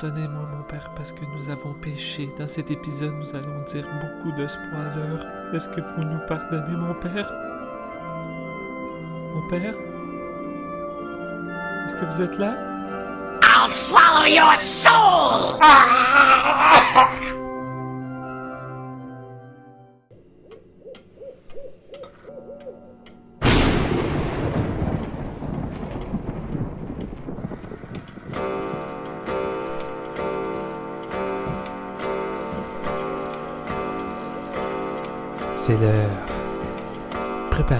Pardonnez-moi, mon père, parce que nous avons péché. Dans cet épisode, nous allons dire beaucoup de spoilers. Est-ce que vous nous pardonnez, mon père? Mon père? Est-ce que vous êtes là? I'll swallow your soul!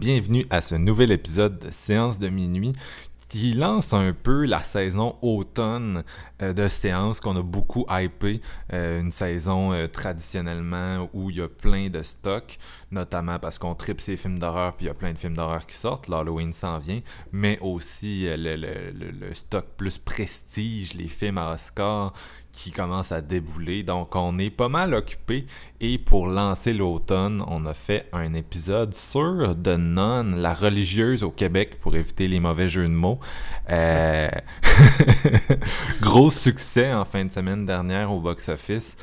Bienvenue à ce nouvel épisode de Séance de minuit qui lance un peu la saison automne euh, de séances qu'on a beaucoup hypé. Euh, une saison euh, traditionnellement où il y a plein de stocks, notamment parce qu'on tripe ces films d'horreur puis il y a plein de films d'horreur qui sortent. L'Halloween s'en vient, mais aussi le- le stock plus prestige, les films à Oscar qui commencent à débouler. Donc on est pas mal occupé et pour lancer l'automne, on a fait un épisode sur The Nun, la religieuse au Québec pour éviter les mauvais jeux de mots. Euh, Gros succès en fin de semaine dernière au box-office.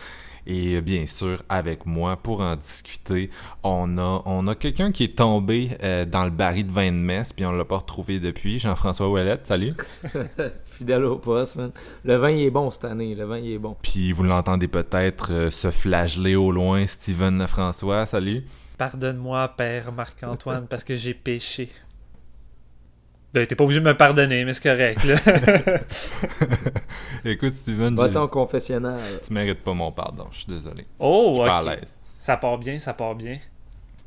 Et bien sûr, avec moi, pour en discuter, on a, on a quelqu'un qui est tombé euh, dans le baril de vin de messe, puis on l'a pas retrouvé depuis. Jean-François Ouellette, salut. Fidèle au poste, man. Le vin, il est bon cette année. Le vin, il est bon. Puis vous l'entendez peut-être euh, se flageller au loin, Steven Lefrançois, salut. Pardonne-moi, père Marc-Antoine, parce que j'ai péché. Ben, t'es pas obligé de me pardonner, mais c'est correct, là. Écoute, Steven, Va ton confessionnal. tu mérites pas mon pardon, je suis désolé. Je Oh, suis pas à ok. l'aise. Ça part bien, ça part bien.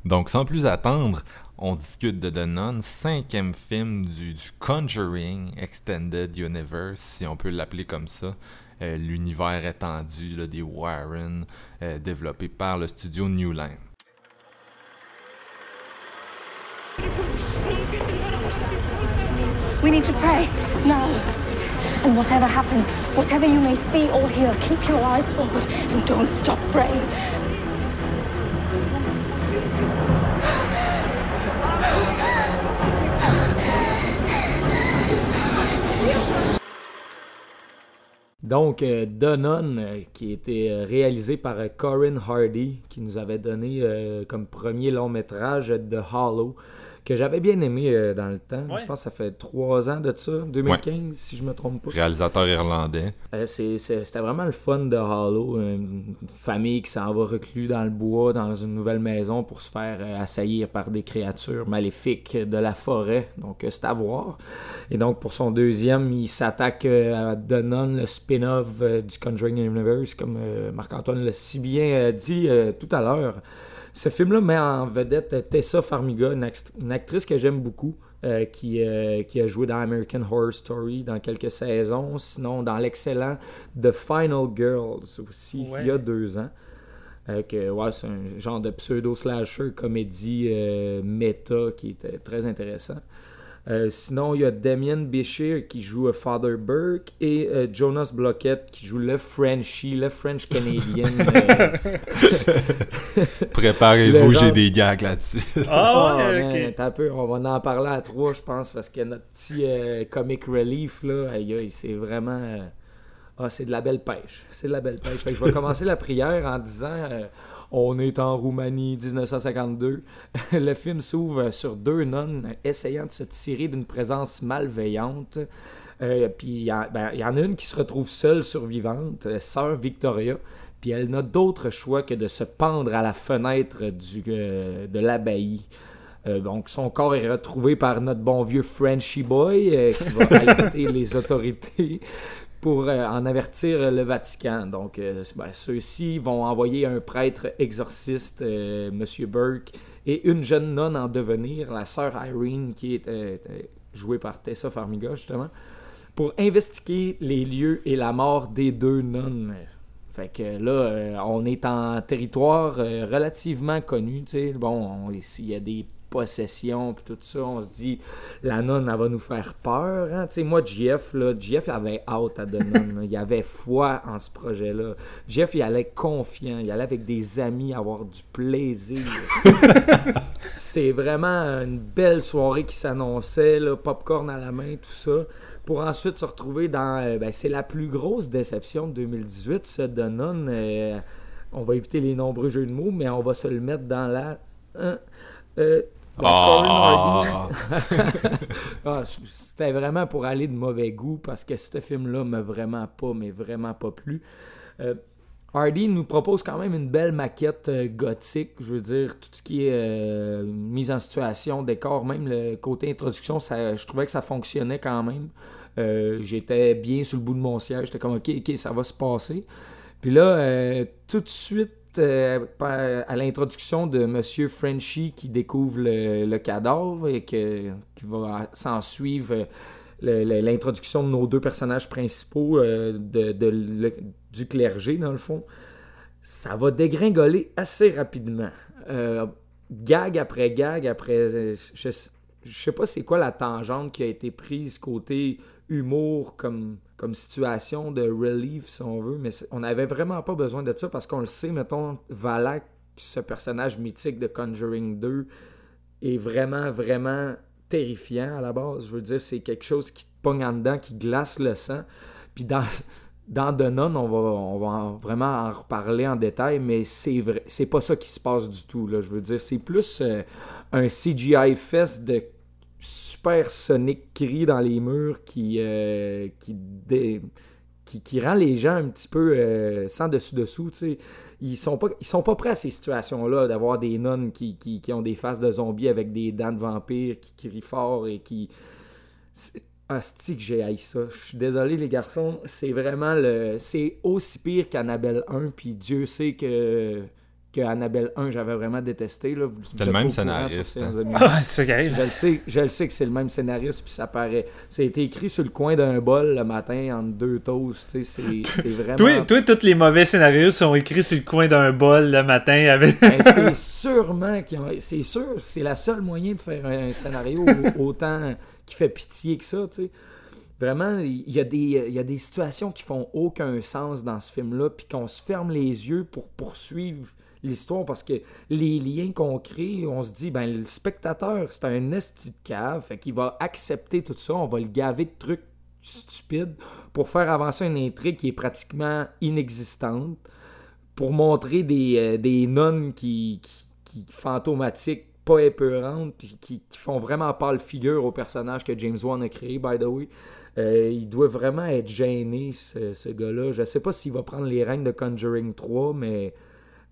Donc, sans plus attendre, on discute de The Nun, cinquième film du, du Conjuring Extended Universe, si on peut l'appeler comme ça. Euh, L'univers étendu là, des Warren, euh, développé par le studio New Line. We need to pray now. And whatever happens, whatever you may see or hear, keep your eyes forward and don't stop praying. Donc, euh, Nun, euh, qui été euh, réalisé par Corinne Hardy, qui nous avait donné comme premier long métrage The Hollow, que j'avais bien aimé euh, dans le temps. Ouais. Je pense que ça fait trois ans de ça, 2015, si je me trompe pas. Réalisateur irlandais. Euh, C'était vraiment le fun de Hollow. Une famille qui s'en va reclus dans le bois, dans une nouvelle maison pour se faire euh, assaillir par des créatures maléfiques de la forêt. Donc, euh, c'est à voir. Et donc, pour son deuxième, il s'attaque euh, à The Nun, le spin-off euh, du Conjuring Universe, comme euh, Marc-Antoine l'a si bien euh, dit euh, tout à l'heure. Ce film-là met en vedette Tessa Farmiga, une, act- une actrice que j'aime beaucoup, euh, qui, euh, qui a joué dans American Horror Story dans quelques saisons, sinon dans l'excellent The Final Girls aussi, Ouais. il y a deux ans. Euh, que, ouais, c'est un genre de pseudo-slasher comédie méta qui était très intéressant. Euh, sinon, il y a Damien Béchir qui joue euh, Father Burke et euh, Jonas Blockett qui joue le Frenchie, le French Canadian. euh, Préparez-vous, j'ai des gags là-dessus. Ah, ouais, attends un peu, on va en parler à trois, je pense, parce que notre petit euh, comic relief, là, aïe, aïe, c'est vraiment. euh, ah, c'est de la belle pêche. C'est de la belle pêche. Fait que je vais commencer la prière en disant euh, On est en Roumanie 1952. Le film s'ouvre sur deux nonnes essayant de se tirer d'une présence malveillante. Euh, puis il y, en- ben, y en a une qui se retrouve seule survivante, euh, sœur Victoria. Puis elle n'a d'autre choix que de se pendre à la fenêtre du, euh, de l'abbaye. Euh, donc, son corps est retrouvé par notre bon vieux Frenchy Boy euh, qui va alerter les autorités pour euh, en avertir le Vatican. Donc, euh, ben, ceux-ci vont envoyer un prêtre exorciste, euh, Monsieur Burke, et une jeune nonne en devenir, la sœur Irene, qui est euh, euh, jouée par Tessa Farmiga, justement, pour investiguer les lieux et la mort des deux nonnes. Fait que là, euh, on est en territoire euh, relativement connu, tu sais. Bon, on- s'il y a des possessions puis tout ça, on se dit, la nonne, elle va nous faire peur, hein. Tu sais, moi, Jeff, là, Jeff avait hâte à là. Il avait foi en ce projet-là. Jeff, il allait confiant, il allait avec des amis avoir du plaisir. C'est vraiment une belle soirée qui s'annonçait, là, popcorn à la main, tout ça, pour ensuite se retrouver dans. euh, ben, c'est la plus grosse déception de 2018, ce de Nun. euh, on va éviter les nombreux jeux de mots, mais on va se le mettre dans la. hein, euh, Hardy. Ah, C'était vraiment pour aller de mauvais goût parce que ce film-là m'a vraiment pas, mais vraiment pas plu. Euh, Hardy nous propose quand même une belle maquette euh, gothique. Je veux dire, tout ce qui est euh, mise en situation, décor, même le côté introduction, ça, je trouvais que ça fonctionnait quand même. Euh, J'étais bien sur le bout de mon siège. J'étais comme, ok, ok, ça va se passer. Puis là, euh, tout de suite, euh, à l'introduction de Monsieur Frenchy qui découvre le, cadavre et que, qui va s'en suivre euh, l'introduction de nos deux personnages principaux euh, de, du clergé, dans le fond, ça va dégringoler assez rapidement. Gag après gag après. Je, je sais pas c'est quoi la tangente qui a été prise côté humour comme, comme situation de relief, si on veut, mais on n'avait vraiment pas besoin de ça parce qu'on le sait, mettons, Valak, ce personnage mythique de Conjuring 2, est vraiment, vraiment terrifiant à la base. Je veux dire, c'est quelque chose qui te pogne en dedans, qui glace le sang. Puis dans, dans on va, on va en- vraiment en reparler en détail, mais c'est vrai, c'est pas ça qui se passe du tout. Là. Je veux dire, c'est plus euh, un CGI fest de super sonic cris dans les murs qui, euh, qui, qui, rend les gens un petit peu euh, sans dessus-dessous. Ils sont pas sont pas prêts à ces situations-là, d'avoir des nonnes qui, qui, qui ont des faces de zombies avec des dents de vampires, qui crient fort et qui. Asti que j'ai haï ça. Je suis désolé les garçons, c'est vraiment le. C'est aussi pire qu'Annabelle 1, puis Dieu sait que que Annabelle 1 j'avais vraiment détesté. là. Vous- vous le même scénariste, hein. Ah, c'est. Je le sais, je le sais que c'est le même scénariste, puis ça paraît. Ça a été écrit sur le coin d'un bol le matin entre deux toasts. tu sais, C'est c'est vraiment. Toi, toi, tous les mauvais scénarios sont écrits sur le coin d'un bol le matin avec. Ben, c'est sûrement qu'ils ont. C'est sûr, c'est la seule moyen de faire un scénario au- autant qui fait pitié que ça, tu sais. Vraiment, il y, a des, il y a des situations qui font aucun sens dans ce film-là, puis qu'on se ferme les yeux pour poursuivre l'histoire, parce que les liens qu'on crée, on se dit, ben le spectateur, c'est un esti de cave, fait va accepter tout ça, on va le gaver de trucs stupides pour faire avancer une intrigue qui est pratiquement inexistante pour montrer des, euh, nonnes qui, qui, fantomatiques, pas épeurantes, puis qui, qui font vraiment pas le figure au personnage que James Wan a créé, by the way. Euh, il doit vraiment être gêné, ce, ce gars-là. Je sais pas s'il va prendre les règnes de Conjuring 3, mais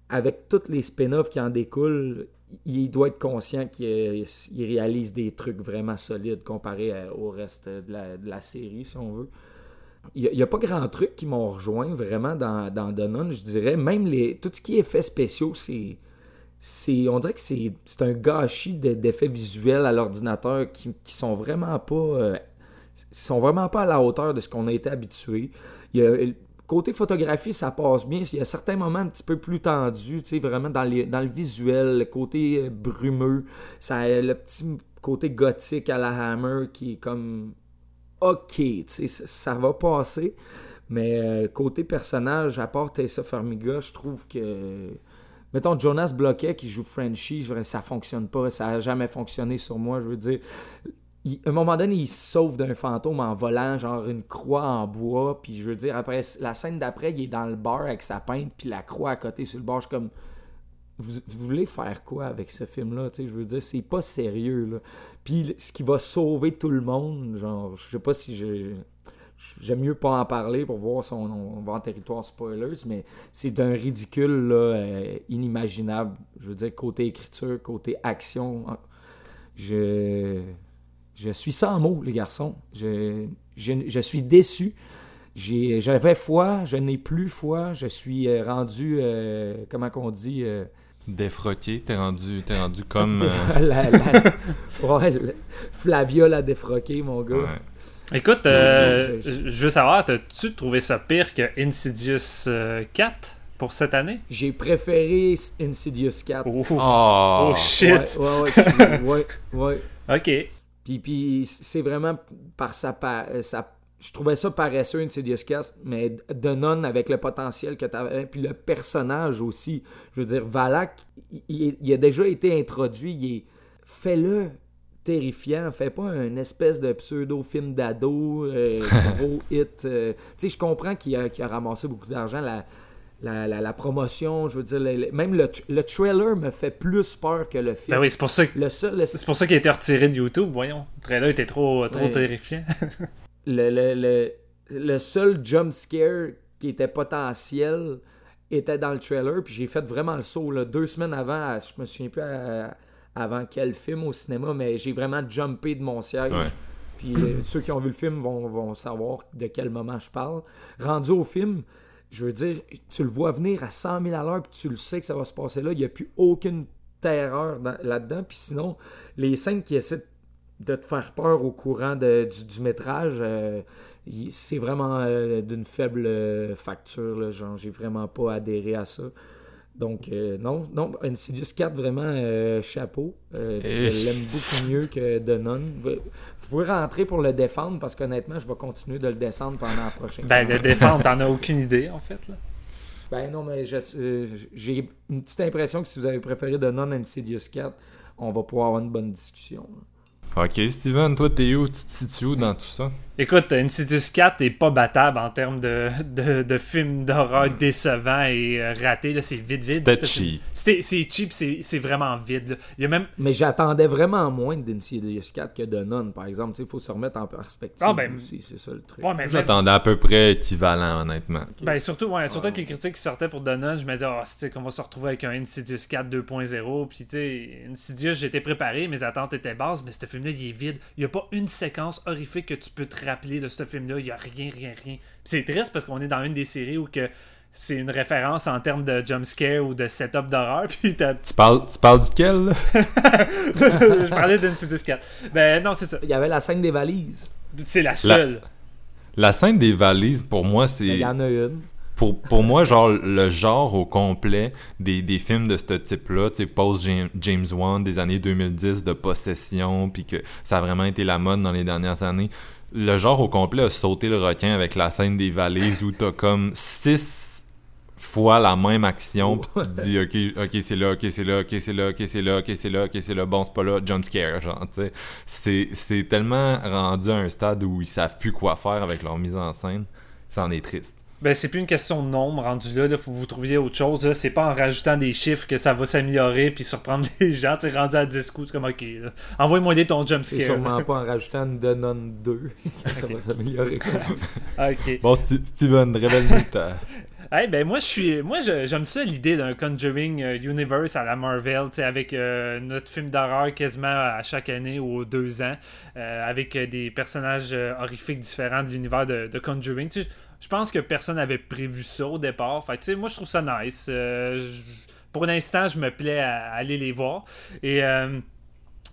avec tous les spin-offs qui en découlent, il doit être conscient qu'il il réalise des trucs vraiment solides comparé au reste de la, série, si on veut. Il n'y a, pas grand truc qui m'ont rejoint vraiment dans, dans je dirais. Même les, tout ce qui est effets spéciaux, c'est. on dirait que c'est un gâchis de- d'effets visuels à l'ordinateur qui, qui sont vraiment pas. euh, sont vraiment pas à la hauteur de ce qu'on a été habitué. Il y a, côté photographie, ça passe bien. Il y a certains moments un petit peu plus tendus, vraiment dans, les, dans le visuel, le côté euh, brumeux. Ça, a le petit côté gothique à la Hammer qui est comme ok, ça, va passer. Mais euh, côté personnage, à part Tessa Farmiga, je trouve que. Mettons, Jonas Bloquet qui joue Frenchie, ça fonctionne pas, ça a jamais fonctionné sur moi. Je veux dire, à un moment donné, il se sauve d'un fantôme en volant, genre une croix en bois. Puis je veux dire, après la scène d'après, il est dans le bar avec sa pinte, puis la croix à côté sur le bar. Je suis comme. Vous, voulez faire quoi avec ce film-là? Je veux dire, c'est pas sérieux. Là. Puis ce qui va sauver tout le monde, genre, je sais pas si je. J'aime mieux pas en parler pour voir si on, va en territoire spoilers, mais c'est d'un ridicule là, euh, inimaginable. Je veux dire, côté écriture, côté action. je, je suis sans mots, les garçons. Je, je, je suis déçu. J'avais foi, je n'ai plus foi. Je suis euh, rendu, euh, comment qu'on dit, euh, Défroqué, t'es rendu, t'es rendu comme. euh, la, la- ouais, le- Flavia l'a défroqué, mon gars. ouais. Écoute, euh, Ouais, je- je veux savoir, t'as-tu trouvé ça pire que Insidious euh, 4 pour cette année? J'ai préféré Insidious 4. Oh, Oh, shit! Ouais, ouais, ouais, ouais, ouais. Ok. Puis, puis c'est vraiment par sa, euh, sa- Je trouvais ça paresseux, Insidious 4, mais de non avec le potentiel que tu avais, puis le personnage aussi. Je veux dire, Valak, il, a déjà été introduit, il est... Fais-le terrifiant, fais pas un espèce de pseudo-film d'ado, euh, gros hit. euh. Tu sais, je comprends qu'il a, qu'il a ramassé beaucoup d'argent, la, la, la- la promotion, je veux dire, le- même le, le trailer me fait plus peur que le film. Ben oui, c'est pour ça que. Le seul, C'est pour ça qu'il a été retiré de YouTube, voyons. Le trailer était trop, trop Ouais. terrifiant. le, le, le, le seul jump scare qui était potentiel était dans le trailer. Puis j'ai fait vraiment le saut là, deux semaines avant. à- je me souviens plus à- avant quel film au cinéma, mais j'ai vraiment jumpé de mon siège. Ouais. Puis euh, ceux qui ont vu le film vont, vont savoir de quel moment je parle. Rendu au film, je veux dire, tu le vois venir à 100 000 à l'heure, puis tu le sais que ça va se passer là. Il n'y a plus aucune terreur dans- là-dedans. Puis sinon, les scènes qui essaient de te faire peur au courant de- du, du métrage, euh, c'est vraiment euh, d'une faible euh, facture. Là, genre, j'ai vraiment pas adhéré à ça. Donc, euh, non, non, Insidious 4, vraiment, chapeau. Je l'aime beaucoup mieux que The Nun. Pouvez rentrer pour le défendre parce qu'honnêtement, je vais continuer de le descendre pendant la prochaine. Ben, le défendre, t'en as aucune idée, en fait. Là. Ben non, mais euh, j'ai une petite impression que si vous avez préféré The Nun Insidious 4, on va pouvoir avoir une bonne discussion. là. Ok, Steven, toi, t'es où? Tu te situes où dans tout ça? Écoute, Insidious 4 est pas battable en termes de, de, de film d'horreur décevant et euh, raté. là. C'est vite, vite. C'était ce film. cheap. C'était- C'est cheap, c'est c'est vraiment vide. là. Il y a même. Mais j'attendais vraiment moins d'Insidious 4 que de Nun, par exemple. Il faut se remettre en perspective Ah, ben, aussi, c'est ça le truc. Ouais, mais même- J'attendais à peu près équivalent, honnêtement. Ben surtout, ouais, surtout avec les critiques qui sortaient pour Donut, je me disais, oh, c'est qu'on va se retrouver avec un Insidious 4 2.0. Puis, tu sais, Insidious, j'étais préparé, mes attentes étaient basses, mais ce film-là, il est vide. Il n'y a pas une séquence horrifique que tu peux te rappeler de ce film-là. Il n'y a rien, rien, rien. Puis c'est triste parce qu'on est dans une des séries où que c'est une référence en termes de jumpscare ou de setup d'horreur. Puis, t'as- Tu parles, tu parles duquel, là? je parlais d'Insidious 4. Ben non, c'est ça. Il y avait la scène des valises. C'est la seule. La scène des valises, pour moi, Il c'est... y en a une. Pour, pour moi, genre, le genre au complet des, des films de ce type-là, tu sais, post-James James Wan des années 2010, de possession, puis que ça a vraiment été la mode dans les dernières années, le genre au complet a sauté le requin avec la scène des valises où t'as comme six fois la même action, puis tu te dis, ok, ok, c'est là, ok, c'est là, ok, c'est là, ok, c'est là, ok, c'est là, ok, c'est là, bon, c'est pas là, jump scare, genre, tu sais. C'est- C'est tellement rendu à un stade où ils savent plus quoi faire avec leur mise en scène, ça en est triste. Ben, c'est plus une question de nombre rendu là. Il faut que vous trouviez autre chose. là. C'est pas en rajoutant des chiffres que ça va s'améliorer puis surprendre les gens. Tu sais, rendu à 10 coups, c'est comme ok. là. Envoie-moi des ton C'est jumpscare. sûrement pas en rajoutant une The Nun 2 que ça va s'améliorer. Ok. Bon, Steven, révèle-nous ta... Hey, ben moi je suis moi je- j'aime ça l'idée d'un Conjuring euh, Universe à la Marvel, tu sais, avec euh, notre film d'horreur quasiment à chaque année ou aux deux ans, euh, avec euh, des personnages euh, horrifiques différents de l'univers de, de Conjuring. Je pense que personne n'avait prévu ça au départ. Fait tu sais, moi je trouve ça nice. Euh, pour l'instant, je me plais à, aller les voir. Et euh,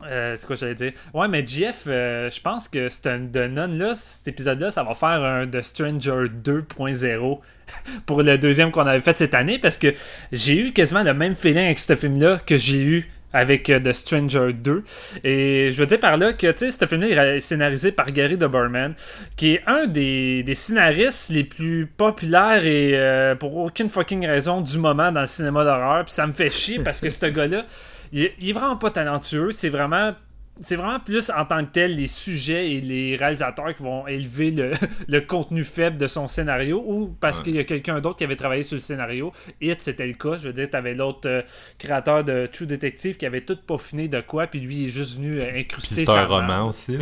euh, c'est quoi j'allais dire? Ouais, mais Jeff, euh, je pense que c'est un de non là, cet épisode-là, ça va faire un The Stranger 2.0 pour le deuxième qu'on avait fait cette année parce que j'ai eu quasiment le même feeling avec ce film-là que j'ai eu avec euh, The Stranger 2. Et je veux dire par là que, tu sais, ce film-là est scénarisé par Gary Doberman, qui est un des, des scénaristes les plus populaires et euh, pour aucune fucking raison du moment dans le cinéma d'horreur. Puis ça me fait chier parce que ce gars-là, il, il est vraiment pas talentueux. C'est vraiment c'est vraiment plus en tant que tel les sujets et les réalisateurs qui vont élever le, le contenu faible de son scénario ou parce Ouais. qu'il y a quelqu'un d'autre qui avait travaillé sur le scénario. It, c'était le cas. Je veux dire, t'avais l'autre euh, créateur de True Detective qui avait tout peaufiné de quoi, puis lui il est juste venu euh, Puis incruster c'est un roman aussi.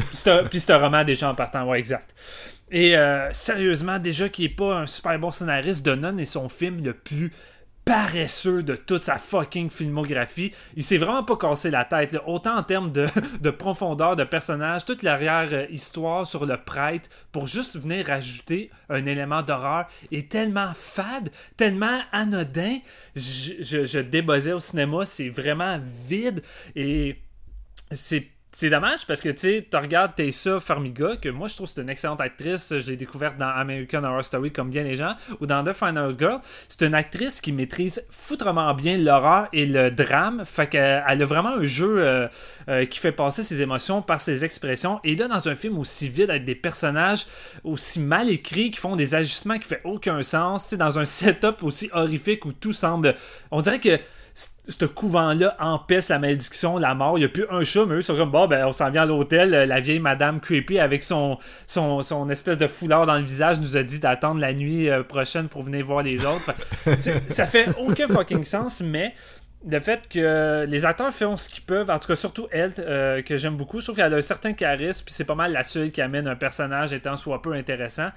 Puis c'est un- roman déjà en partant, ouais, exact. Et euh, sérieusement, déjà qu'il est pas un super bon scénariste, Donon est son film le plus paresseux de toute sa fucking filmographie. Il s'est vraiment pas cassé la tête, autant en termes de, de profondeur de personnage, toute l'arrière-histoire sur le prêtre, pour juste venir ajouter un élément d'horreur, est tellement fade, tellement anodin. Je, je, au cinéma, c'est vraiment vide et c'est c'est dommage parce que tu regardes Tessa Farmiga, que moi je trouve c'est une excellente actrice. Je l'ai découverte dans American Horror Story comme bien les gens, ou dans The Final Girl. C'est une actrice qui maîtrise foutrement bien l'horreur et le drame. Fait qu'elle a vraiment un jeu euh, euh, qui fait passer ses émotions par ses expressions. Et là, dans un film aussi vide, avec des personnages aussi mal écrits, qui font des ajustements qui font aucun sens, tu sais, dans un setup aussi horrifique où tout semble. On dirait que ce couvent-là empêche la malédiction, la mort. Il n'y a plus un chat, mais eux sont comme, bon, ben, on s'en vient à l'hôtel. Euh, la vieille madame creepy avec son, espèce de foulard dans le visage nous a dit d'attendre la nuit euh, prochaine pour venir voir les autres. ça fait aucun fucking sens, mais le fait que les acteurs font ce qu'ils peuvent, en tout cas surtout elle, euh, que j'aime beaucoup, je trouve qu'elle a un certain charisme, puis c'est pas mal la seule qui amène un personnage étant soit peu intéressant.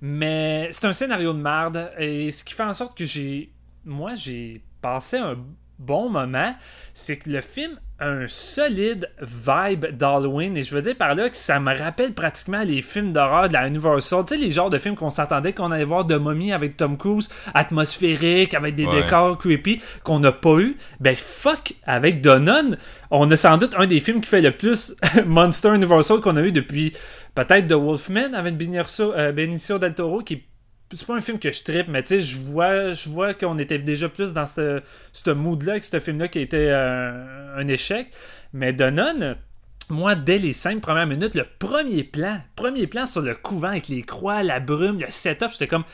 Mais c'est un scénario de merde, et ce qui fait en sorte que j'ai. Moi, j'ai passé un bon moment, c'est que le film a un solide vibe d'Halloween. Et je veux dire par là que ça me rappelle pratiquement les films d'horreur de la Universal. Tu sais, les genres de films qu'on s'attendait qu'on allait voir de momie avec Tom Cruise, atmosphérique, avec des décors creepy, qu'on n'a pas eu. Ben fuck, avec Donon, on a sans doute un des films qui fait le plus Monster Universal qu'on a eu depuis peut-être The Wolfman avec Benicio, euh, Benicio del Toro qui c'est pas un film que je tripe, mais tu sais, je vois, je vois qu'on était déjà plus dans ce, mood-là, avec ce film-là qui été euh, un échec. Mais Donon, moi, dès les cinq premières minutes, le premier plan, premier plan sur le couvent avec les croix, la brume, le setup, j'étais comme.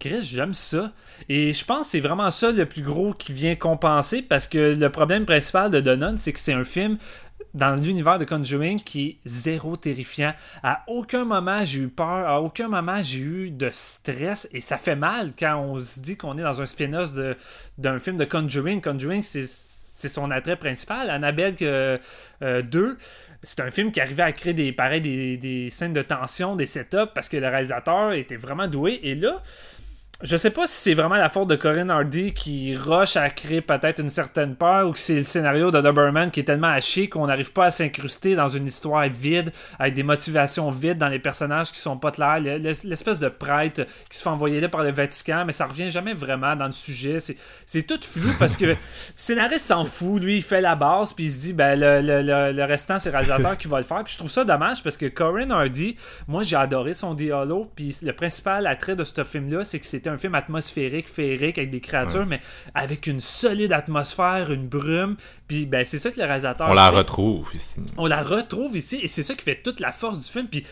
Chris, j'aime ça. Et je pense que c'est vraiment ça le plus gros qui vient compenser parce que le problème principal de Donon, c'est que c'est un film dans l'univers de Conjuring qui est zéro terrifiant. À aucun moment j'ai eu peur, à aucun moment j'ai eu de stress et ça fait mal quand on se dit qu'on est dans un spin-off d'un film de Conjuring. Conjuring, c'est son attrait principal. Annabelle 2, euh, c'est un film qui arrivait à créer des, pareil, des, des scènes de tension, des setups parce que le réalisateur était vraiment doué. Et là, je sais pas si c'est vraiment la faute de Corinne Hardy qui rush à créer peut-être une certaine peur ou que c'est le scénario de Doberman qui est tellement haché qu'on n'arrive pas à s'incruster dans une histoire vide avec des motivations vides dans les personnages qui sont pas clairs. L'espèce de prêtre qui se fait envoyer là par le Vatican, mais ça revient jamais vraiment dans le sujet. C'est tout flou parce que le scénariste s'en fout. Lui, il fait la base puis il se dit ben le, restant, c'est le réalisateur qui va le faire. Puis je trouve ça dommage parce que Corinne Hardy, moi j'ai adoré son dialogue. Puis le principal attrait de ce film-là, c'est que c'est un film atmosphérique, féerique, avec des créatures, mais avec une solide atmosphère, une brume. Puis ben, c'est ça que le réalisateur. On la retrouve ici. On la retrouve ici, et c'est ça qui fait toute la force du film. Puis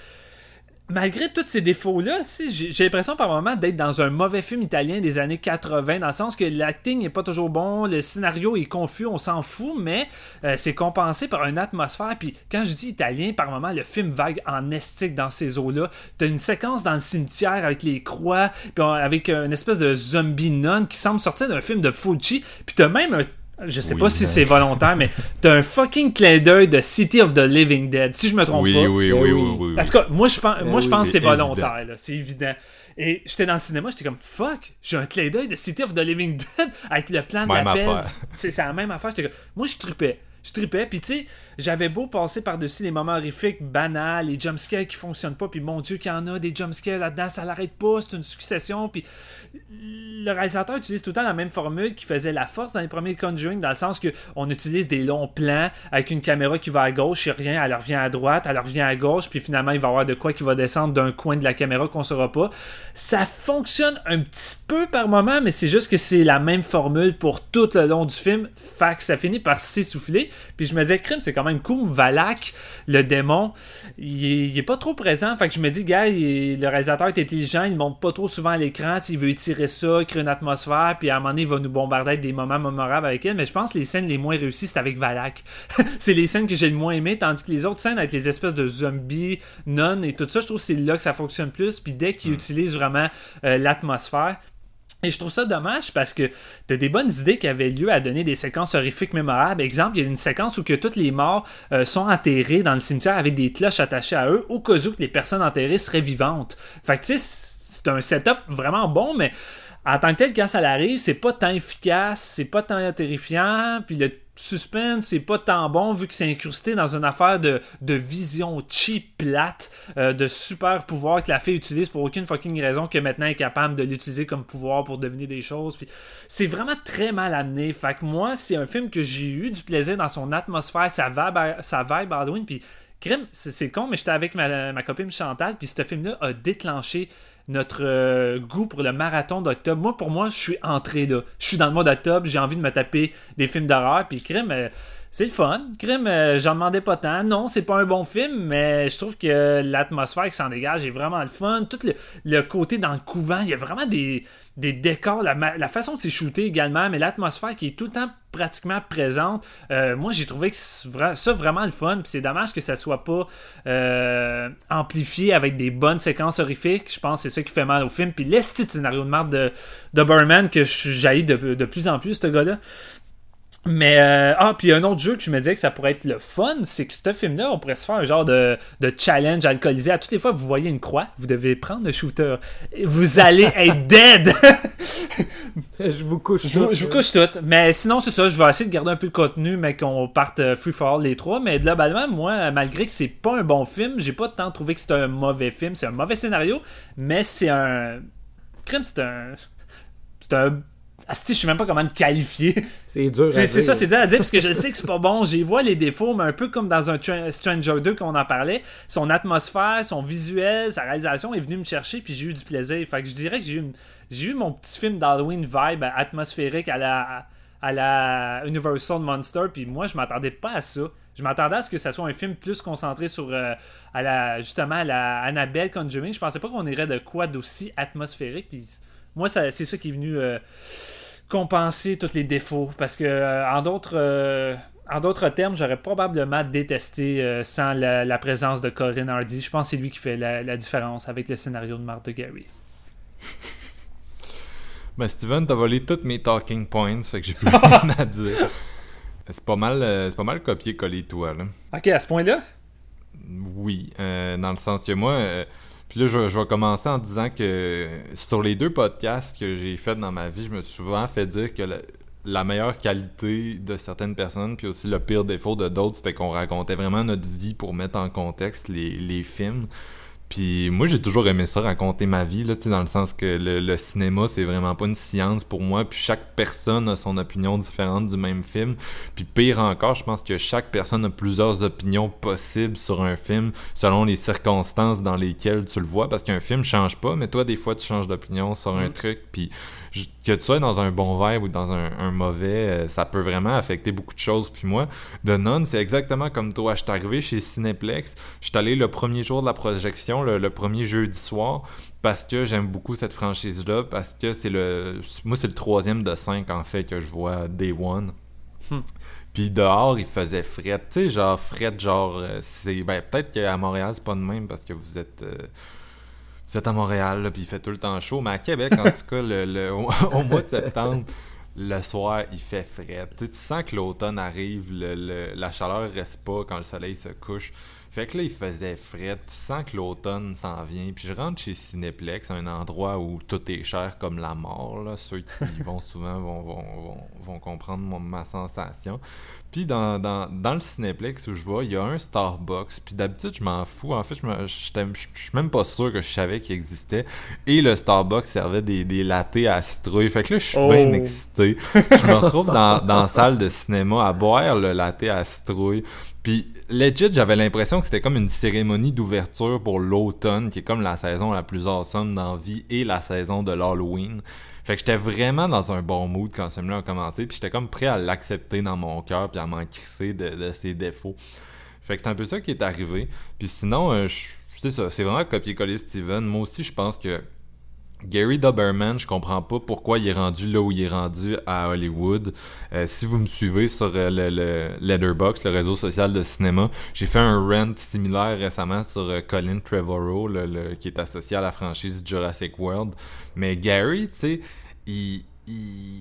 malgré tous ces défauts-là, j'ai l'impression par moment d'être dans un mauvais film italien des années 80, dans le sens que l'acting n'est pas toujours bon, le scénario est confus, on s'en fout, mais euh, c'est compensé par une atmosphère. Puis quand je dis italien, par moment, le film vague en estique dans ces eaux-là. T'as une séquence dans le cimetière avec les croix, puis avec une espèce de zombie non qui semble sortir d'un film de Fulci, puis t'as même un je sais pas si c'est volontaire, mais t'as un fucking clin d'œil de City of the Living Dead, si je me trompe oui, pas. Oui, oui, oui, oui, En tout cas, moi je pense, moi, je pense que c'est volontaire, c'est évident. Et j'étais dans le cinéma, j'étais comme fuck, j'ai un clin d'œil de City of the Living Dead avec le plan de l'appel. C'est la même affaire. J'étais comme, moi je tripais je tripais. Puis tu sais, j'avais beau passer par-dessus les moments horrifiques, banals, les jumpscares qui fonctionnent pas. Puis mon Dieu, qu'il y en a des jumpscares là-dedans, ça l'arrête pas, c'est une succession. Puis le réalisateur utilise tout le temps la même formule qui faisait la force dans les premiers Conjuring, dans le sens que on utilise des longs plans avec une caméra qui va à gauche, et rien, elle revient à droite, elle revient à gauche, puis finalement il va y avoir de quoi qui va descendre d'un coin de la caméra qu'on saura pas. Ça fonctionne un petit peu par moment, mais c'est juste que c'est la même formule pour tout le long du film. Fait ça finit par s'essouffler. Puis je me disais, crime, c'est quand même cool. Valak, le démon, il est, pas trop présent. Fait que je me dis, gars, le réalisateur est intelligent, il monte pas trop souvent à l'écran. Il veut étirer ça, créer une atmosphère. Puis à un moment donné, il va nous bombarder avec des moments mémorables avec elle. Mais je pense que les scènes les moins réussies, c'est avec Valak. c'est les scènes que j'ai le moins aimées. Tandis que les autres scènes avec les espèces de zombies, non et tout ça, je trouve que c'est là que ça fonctionne plus. Puis dès qu'il hmm. utilise vraiment euh, l'atmosphère, et je trouve ça dommage parce que t'as des bonnes idées qui avaient lieu à donner des séquences horrifiques mémorables. Exemple, il y a une séquence où que toutes les morts euh, sont enterrés dans le cimetière avec des cloches attachées à eux, au cas où que les personnes enterrées seraient vivantes. Fait que tu sais, c'est un setup vraiment bon, mais en tant que tel, quand ça arrive, c'est pas tant efficace, c'est pas tant terrifiant, puis le suspense, c'est pas tant bon vu que c'est incrusté dans une affaire de, vision cheap plate, euh, de super pouvoir que la fille utilise pour aucune fucking raison que maintenant elle est capable de l'utiliser comme pouvoir pour devenir des choses. C'est vraiment très mal amené. Fait que moi, c'est un film que j'ai eu du plaisir dans son atmosphère, sa vibe, sa vibe Halloween. Crime, c'est con, mais j'étais avec ma copine Chantal, puis ce film-là a déclenché notre euh, goût pour le marathon d'octobre. Moi, pour moi, je suis entré là. Je suis dans le mois d'octobre, j'ai envie de me taper des films d'horreur, puis crime, euh, c'est le fun. Crime, euh, j'en demandais pas tant. Non, c'est pas un bon film, mais je trouve que l'atmosphère qui s'en dégage est vraiment le fun. Tout le, côté dans le couvent, il y a vraiment des, décors, la, façon de c'est shooté également, mais l'atmosphère qui est tout le temps pratiquement présente. Euh, moi, j'ai trouvé que ça vraiment le fun. Puis c'est dommage que ça soit pas euh, amplifié avec des bonnes séquences horrifiques. Je pense que c'est ça qui fait mal au film. Puis l'esti scénario de marde de, de Burman que je de, de plus en plus, ce gars-là. Mais, euh, ah, puis un autre jeu que je me disais que ça pourrait être le fun, c'est que ce film-là, on pourrait se faire un genre de, de, challenge alcoolisé. À toutes les fois que vous voyez une croix, vous devez prendre le shooter. Vous allez être dead! je vous couche je, vous, je vous couche tout. Mais sinon, c'est ça, je vais essayer de garder un peu de contenu, mais qu'on parte euh, free for all les trois. Mais globalement, moi, malgré que c'est pas un bon film, j'ai pas tant trouvé que c'est un mauvais film. C'est un mauvais scénario, mais c'est un. Crime, c'est un. C'est un ah, je sais même pas comment te qualifier. C'est dur à dire. C'est ça, c'est dur à dire parce que je sais que c'est pas bon. J'y vois les défauts, mais un peu comme dans un Stranger 2 qu'on en parlait. Son atmosphère, son visuel, sa réalisation est venu me chercher, puis j'ai eu du plaisir. Fait que je dirais que j'ai eu, j'ai eu mon petit film d'Halloween vibe atmosphérique à la, à la Universal Monster, puis moi, je m'attendais pas à ça. Je m'attendais à ce que ça soit un film plus concentré sur euh, à la, justement à la Annabelle Conjuring. Je pensais pas qu'on irait de quoi d'aussi atmosphérique. Puis moi, c'est ça qui est venu euh, compenser tous les défauts. Parce que, euh, en d'autres. Euh, en d'autres termes, j'aurais probablement détesté sans la, présence de Corinne Hardy. Je pense que c'est lui qui fait la, différence avec le scénario de Martha Gary. Ben Steven, t'as volé tous mes talking points, fait que j'ai plus rien à dire. C'est pas mal, c'est pas mal copier-coller toi, là. Ok, à ce point-là? Oui, dans le sens que moi, puis là, je, vais commencer en disant que sur les deux podcasts que j'ai fait dans ma vie, je me suis souvent fait dire que la, meilleure qualité de certaines personnes, puis aussi le pire défaut de d'autres, c'était qu'on racontait vraiment notre vie pour mettre en contexte les, les films. Puis moi, j'ai toujours aimé ça, raconter ma vie, là, dans le sens que le, cinéma, c'est vraiment pas une science pour moi. Puis chaque personne a son opinion différente du même film. Puis pire encore, je pense que chaque personne a plusieurs opinions possibles sur un film selon les circonstances dans lesquelles tu le vois. Parce qu'un film change pas, mais toi, des fois, tu changes d'opinion sur un mm. truc. Puis que tu sois dans un bon vibe ou dans un, mauvais, euh, ça peut vraiment affecter beaucoup de choses. Puis moi, The Nun, c'est exactement comme toi. Je suis arrivé chez Cineplex, je suis allé le premier jour de la projection, le, premier jeudi soir, parce que j'aime beaucoup cette franchise-là, parce que c'est le... Moi, c'est le troisième de cinq, en fait, que je vois Day One. Hmm. Puis dehors, il faisait fret. Tu sais, genre fret, genre... Euh, c'est ben, Peut-être qu'à Montréal, c'est pas de même, parce que vous êtes... Euh, c'est à Montréal, puis il fait tout le temps chaud. Mais à Québec, en tout cas, le, au, mois de septembre, le soir, il fait frais. Tu, sens que l'automne arrive, le, la chaleur reste pas quand le soleil se couche. Fait que là, il faisait frais. Tu sens que l'automne s'en vient. Puis je rentre chez Cineplex, un endroit où tout est cher comme la mort. Là. Ceux qui y vont souvent vont, vont, vont, comprendre ma sensation. Puis dans, dans, dans, le Cineplex où je vois, il y a un Starbucks. Puis d'habitude, je m'en fous. En fait, je suis même pas sûr que je savais qu'il existait. Et le Starbucks servait des, des latés à citrouille. Fait que là, je suis bien oh. excité. Je me retrouve dans, dans la salle de cinéma à boire le latte à citrouille. Puis legit, j'avais l'impression que c'était comme une cérémonie d'ouverture pour l'automne, qui est comme la saison la plus awesome dans la vie et la saison de l'Halloween. Fait que j'étais vraiment dans un bon mood quand ce film-là a commencé, puis j'étais comme prêt à l'accepter dans mon cœur, puis à m'en crisser de, ses défauts. Fait que c'est un peu ça qui est arrivé. Puis sinon, euh, sais ça, c'est vraiment copier-coller Steven. Moi aussi, je pense que Gary Doberman, je comprends pas pourquoi il est rendu là où il est rendu à Hollywood. Euh, si vous me suivez sur euh, le, Letterboxd, le réseau social de cinéma, j'ai fait un rant similaire récemment sur euh, Colin Trevorrow, qui est associé à la franchise Jurassic World. Mais Gary, tu sais, il,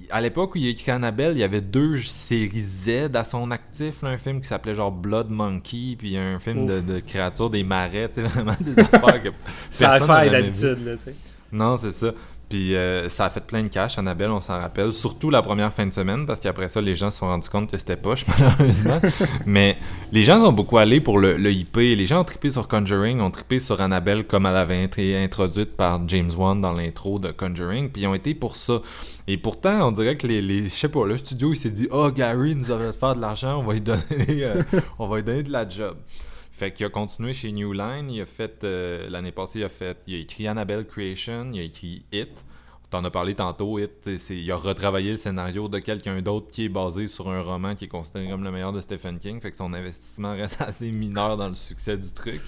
à l'époque où il a écrit Annabelle, il y avait deux séries Z à son actif, un film qui s'appelait genre Blood Monkey, puis un film de, créatures des marais, tu sais, vraiment des affaires que Ça a fait d'habitude, là, tu sais. Non, c'est ça. Puis euh, ça a fait plein de cash, Annabelle, on s'en rappelle. Surtout la première fin de semaine, parce qu'après ça, les gens se sont rendus compte que c'était poche, malheureusement. Mais les gens ont beaucoup allé pour le, IP. Les gens ont trippé sur Conjuring, ont trippé sur Annabelle comme elle avait été introduite par James Wan dans l'intro de Conjuring. Puis ils ont été pour ça. Et pourtant, on dirait que les, je sais pas, le studio, il s'est dit « Oh, Gary nous avait fait faire de l'argent, on va lui donner, euh, on va lui donner de la job. » Fait qu'il a continué chez New Line. Il a fait, euh, l'année passée, il a fait, il a écrit Annabelle Creation, il a écrit It. T'en as parlé tantôt, It. il a retravaillé le scénario de quelqu'un d'autre qui est basé sur un roman qui est considéré comme le meilleur de Stephen King. Fait que son investissement reste assez mineur dans le succès du truc.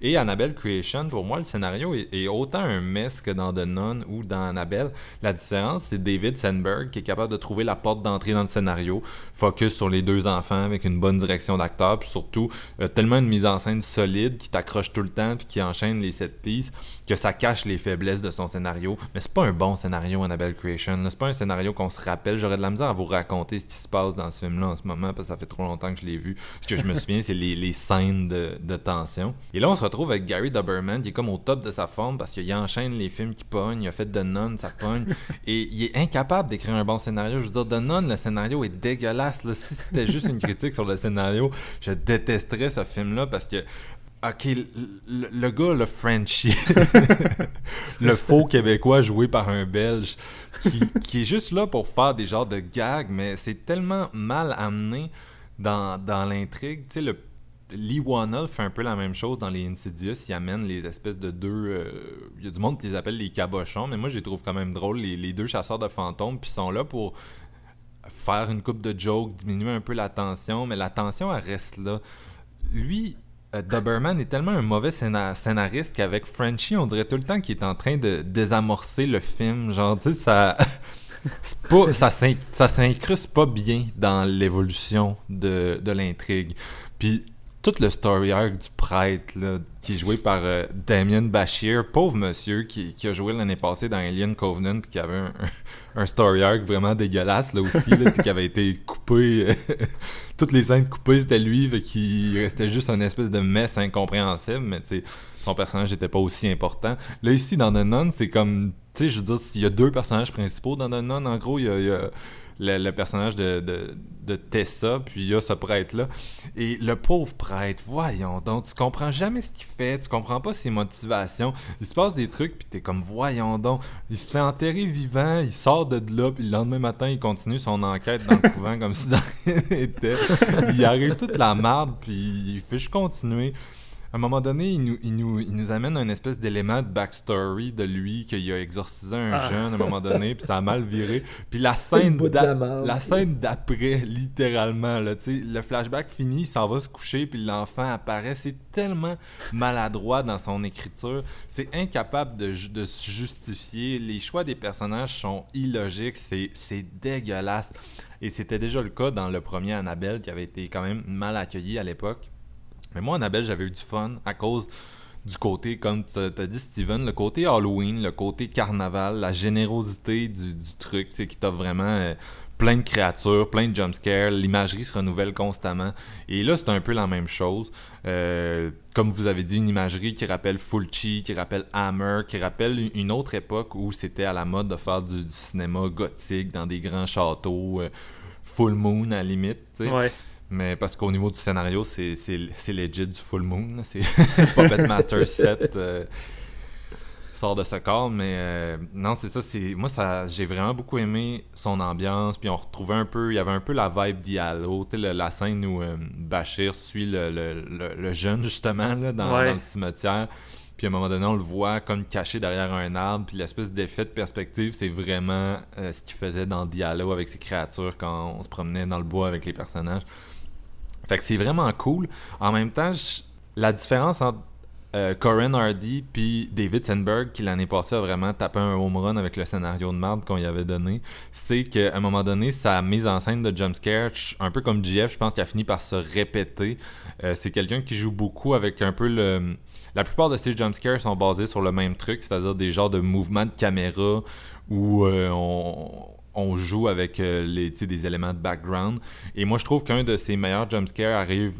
Et Annabelle Creation, pour moi, le scénario est, autant un mess que dans The Nun ou dans Annabelle. La différence, c'est David Sandberg qui est capable de trouver la porte d'entrée dans le scénario, focus sur les deux enfants avec une bonne direction d'acteur, puis surtout euh, tellement une mise en scène solide qui t'accroche tout le temps puis qui enchaîne les sept pistes que ça cache les faiblesses de son scénario. Mais c'est pas un bon scénario, Annabelle Creation. C'est pas un scénario qu'on se rappelle. J'aurais de la misère à vous raconter ce qui se passe dans ce film-là en ce moment parce que ça fait trop longtemps que je l'ai vu. Ce que je me souviens, c'est les, scènes de, de tension. Et là, se retrouve avec Gary Doberman, qui est comme au top de sa forme parce qu'il enchaîne les films qui pognent, il a fait The Nun, ça pogne, et il est incapable d'écrire un bon scénario. Je veux dire, The Nun, le scénario est dégueulasse. Si c'était juste une critique sur le scénario, je détesterais ce film-là parce que Ok, le, gars, le Frenchie, le faux québécois joué par un Belge, qui, qui, est juste là pour faire des genres de gags, mais c'est tellement mal amené dans, dans l'intrigue. Tu sais, le Lee Wannell fait un peu la même chose dans les Insidious. Il amène les espèces de deux. Euh, il y a du monde qui les appelle les cabochons, mais moi, je les trouve quand même drôles, les, deux chasseurs de fantômes. Puis sont là pour faire une coupe de jokes, diminuer un peu la tension, mais la tension, elle reste là. Lui, euh, Doberman est tellement un mauvais scénariste qu'avec Frenchie, on dirait tout le temps qu'il est en train de désamorcer le film. Genre, tu sais, ça, ça s'incruste pas bien dans l'évolution de, de l'intrigue. Puis tout le story arc du prêtre, là, qui est joué par euh, Damien Bashir, pauvre monsieur qui, a joué l'année passée dans Alien Covenant, puis qui avait un, story arc vraiment dégueulasse là aussi, là, qui avait été coupé. Toutes les scènes coupées, c'était lui, fait qu'il restait juste un espèce de mess incompréhensible, mais son personnage n'était pas aussi important. Là, ici, dans The Nun, c'est comme. Tu sais, je veux dire, il y a deux personnages principaux dans The Nun. En gros, il y a le, personnage de, de, Tessa, puis il y a ce prêtre-là. Et le pauvre prêtre, voyons donc, tu comprends jamais ce qu'il fait, tu comprends pas ses motivations. Il se passe des trucs, puis t'es comme, voyons donc. Il se fait enterrer vivant, il sort de là, puis le lendemain matin, il continue son enquête dans le couvent comme si rien n'était. Il arrive toute la merde, puis il fait juste continuer à un moment donné, il nous, il nous, il nous amène un espèce d'élément de backstory de lui, qu'il a exorcisé un ah. jeune à un moment donné, puis ça a mal viré. Puis la scène, la, scène d'après, littéralement, là, le flashback fini, il s'en va se coucher, puis l'enfant apparaît. C'est tellement maladroit dans son écriture. C'est incapable de, de se justifier. Les choix des personnages sont illogiques. C'est dégueulasse. Et c'était déjà le cas dans le premier Annabelle, qui avait été quand même mal accueilli à l'époque. Mais moi, Annabelle, j'avais eu du fun à cause du côté, comme tu as dit, Steven, le côté Halloween, le côté carnaval, la générosité du, du truc, qui t'a vraiment euh, plein de créatures, plein de jumpscares, l'imagerie se renouvelle constamment. Et là, c'est un peu la même chose. Euh, comme vous avez dit, une imagerie qui rappelle Fulci, qui rappelle Hammer, qui rappelle une autre époque où c'était à la mode de faire du, cinéma gothique dans des grands châteaux, euh, full moon à la limite. Ouais. Mais parce qu'au niveau du scénario, c'est, c'est, legit du full moon. C'est Puppet Master 7 euh, sort de ce corps. Mais euh, non, c'est ça. C'est, moi, ça, j'ai vraiment beaucoup aimé son ambiance. Puis on retrouvait un peu, il y avait un peu la vibe d'Ialo. Tu sais, la scène où euh, Bachir suit le, le, le, jeune, justement, là, dans, dans, le cimetière. Puis à un moment donné, on le voit comme caché derrière un arbre. Puis l'espèce d'effet de perspective, c'est vraiment ce qu'il faisait dans Diallo avec ses créatures quand on se promenait dans le bois avec les personnages. Fait que c'est vraiment cool. En même temps, la différence entre euh, Corinne Hardy puis David Sandberg, qui l'année passée a vraiment tapé un home run avec le scénario de merde qu'on y avait donné, c'est qu'à un moment donné, sa mise en scène de jumpscare, un peu comme GF, je pense qu'elle a fini par se répéter. Euh, c'est quelqu'un qui joue beaucoup avec un peu le. La plupart de ses jumpscares sont basés sur le même truc, c'est-à-dire des genres de mouvements de caméra où euh, on on joue avec euh, les, des éléments de background. Et moi, je trouve qu'un de ses meilleurs jumpscares arrive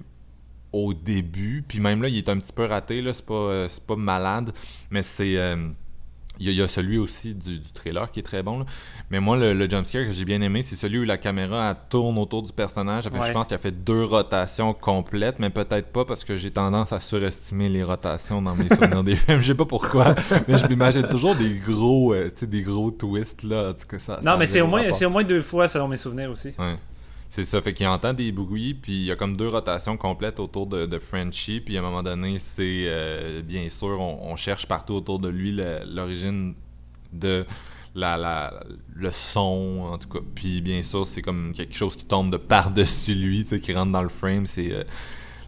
au début. Puis même là, il est un petit peu raté, là, c'est pas, euh, pas malade, mais c'est. Euh, il y, a- il y a celui aussi du, du trailer qui est très bon. là. Mais moi, le, le jumpscare que j'ai bien aimé, c'est celui où la caméra elle tourne autour du personnage. Fait que Ouais. Je pense qu'il a fait deux rotations complètes, mais peut-être pas parce que j'ai tendance à surestimer les rotations dans mes souvenirs des films. Je sais pas pourquoi, mais je m'imagine toujours des gros, euh, des gros twists là. En tout cas, ça, ça Non, mais c'est au, moins, c'est au moins deux fois selon mes souvenirs aussi. Ouais. C'est ça, fait qu'il entend des bruits, puis il y a comme deux rotations complètes autour de, de Frenchie, puis à un moment donné, c'est euh, bien sûr, on, cherche partout autour de lui l'origine de la, le son, en tout cas. Puis bien sûr, c'est comme quelque chose qui tombe de par-dessus lui, tu qui rentre dans le frame, c'est euh,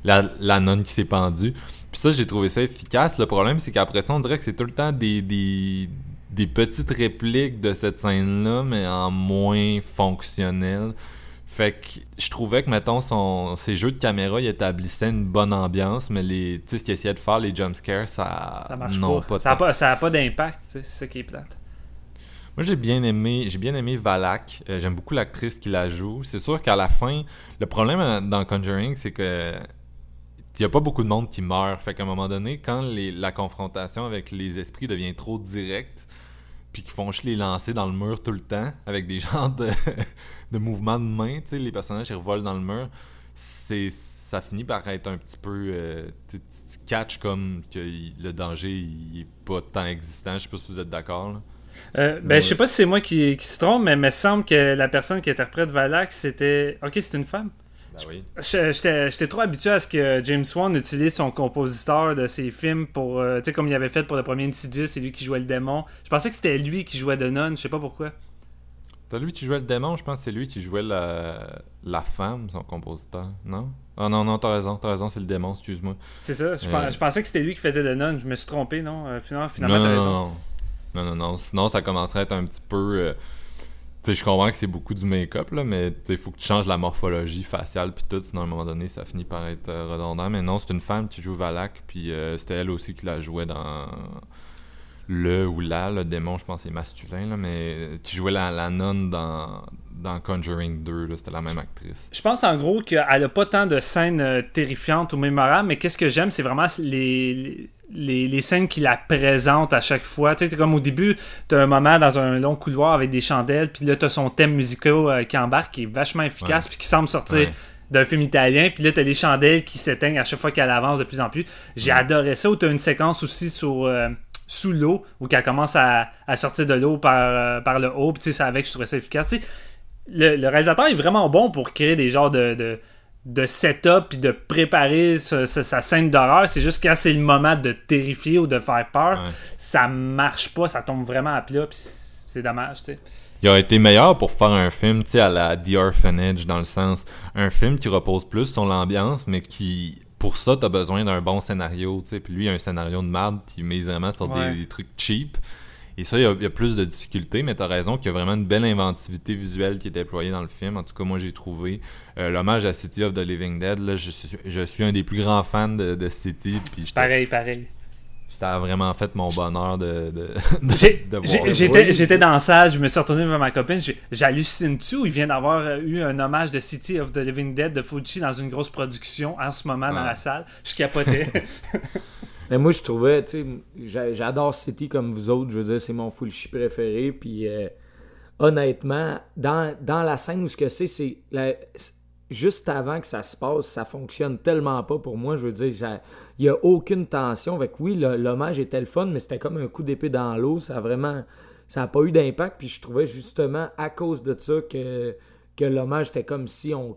la, la nonne qui s'est pendue. Puis ça, j'ai trouvé ça efficace. Le problème, c'est qu'après ça, on dirait que c'est tout le temps des, des, des petites répliques de cette scène-là, mais en moins fonctionnel. Fait que je trouvais que, mettons, son, ses jeux de caméra, il établissait une bonne ambiance, mais les, ce qu'il essayait de faire, les jumpscares, ça, Ça marche non, pas. pas Ça n'a pas, ça a pas d'impact, c'est ça qui est plate. Moi, j'ai bien aimé, j'ai bien aimé Valak. Euh, J'aime beaucoup l'actrice qui la joue. C'est sûr qu'à la fin, le problème euh, dans Conjuring, c'est que il y a pas beaucoup de monde qui meurt. Fait qu'à un moment donné, quand les- la confrontation avec les esprits devient trop directe, puis qu'ils font juste les lancer dans le mur tout le temps, avec des genres de, de mouvements de main, tu sais, les personnages ils revolent dans le mur, c'est ça finit par être un petit peu euh, tu, catches comme que il- le danger il est pas tant existant. Je sais pas si vous êtes d'accord. Euh, ben, je sais pas si c'est moi qui, qui se trompe, mais il me semble que la personne qui interprète Valak, c'était. Ok, c'est une femme. Ben oui. J'étais trop habitué à ce que James Wan utilise son compositeur de ses films pour. euh, tu sais, comme il avait fait pour le premier Insidious, c'est lui qui jouait le démon. Je pensais que c'était lui qui jouait de non, je sais pas pourquoi. T'as lui qui jouait le démon, je pense que c'est lui qui jouait la, la femme, son compositeur, non? Ah non, non, t'as raison, t'as raison, c'est le démon, excuse-moi. C'est ça, je, Euh. pensais que c'était lui qui faisait de non, je me suis trompé, non? Euh, Finalement, finalement t'as raison. non, non, non, non, sinon ça commencerait à être un petit peu... euh, tu sais, je comprends que c'est beaucoup du make-up, là, mais il faut que tu changes la morphologie faciale puis tout, sinon à un moment donné, ça finit par être redondant. Mais non, c'est une femme qui joue Valak, puis euh, c'était elle aussi qui la jouait dans le ou la, le démon, je pense c'est masculin, là, mais qui jouait la, la nonne dans, dans Conjuring 2, là, c'était la même actrice. Je pense en gros qu'elle a pas tant de scènes euh, terrifiantes ou mémorables, mais qu'est-ce que j'aime, c'est vraiment les, les, les scènes qui la présentent à chaque fois. Tu sais, c'est comme au début, t'as un moment dans un long couloir avec des chandelles, puis là, t'as son thème musical euh, qui embarque, qui est vachement efficace, puis qui semble sortir Ouais. d'un film italien, puis là, t'as les chandelles qui s'éteignent à chaque fois qu'elle avance de plus en plus. J'ai adoré ça, où t'as une séquence aussi sur... euh, sous l'eau, où qu'elle commence à, à sortir de l'eau par, euh, par le haut, puis tu sais, ça avec, je trouvais ça efficace. Le, le réalisateur est vraiment bon pour créer des genres de, de, de setup puis de préparer ce- ce- sa scène d'horreur. C'est juste quand c'est le moment de terrifier ou de faire peur, Ouais. ça marche pas, ça tombe vraiment à plat, puis c'est c'est dommage, tu sais. Il aurait été meilleur pour faire un film, tu sais, à la The Orphanage, dans le sens, un film qui repose plus sur l'ambiance, mais qui, pour ça, t'as besoin d'un bon scénario, tu sais. Puis lui, il a un scénario de merde qui mise vraiment sur des- Ouais. des, trucs cheap. Et ça, il y, a, il y a plus de difficultés, mais t'as raison qu'il y a vraiment une belle inventivité visuelle qui est déployée dans le film. En tout cas, moi, j'ai trouvé. Euh, L'hommage à City of the Living Dead, là, je, suis, je suis un des plus grands fans de, de City, puis Pareil, pareil. Ça a vraiment fait mon bonheur de, de, de, J'ai- de voir j'ai- le J'étais j'étais dans la salle, je me suis retourné vers ma copine, j'hallucine-tu? Où il vient d'avoir euh, eu un hommage de City of the Living Dead de Fuji dans une grosse production en ce moment dans la salle? Je capotais. Mais moi, je trouvais, tu sais, j'a- j'adore City comme vous autres. Je veux dire, c'est mon Fulci préféré. Puis, euh, honnêtement, dans, dans la scène où ce que c'est, c'est la- c'est- juste avant que ça se passe, ça fonctionne tellement pas pour moi. Je veux dire, il y a aucune tension. Que oui, l'hommage était le fun, mais c'était comme un coup d'épée dans l'eau. Ça a vraiment, ça a pas eu d'impact. Puis je trouvais justement à cause de ça que, que l'hommage était comme si on,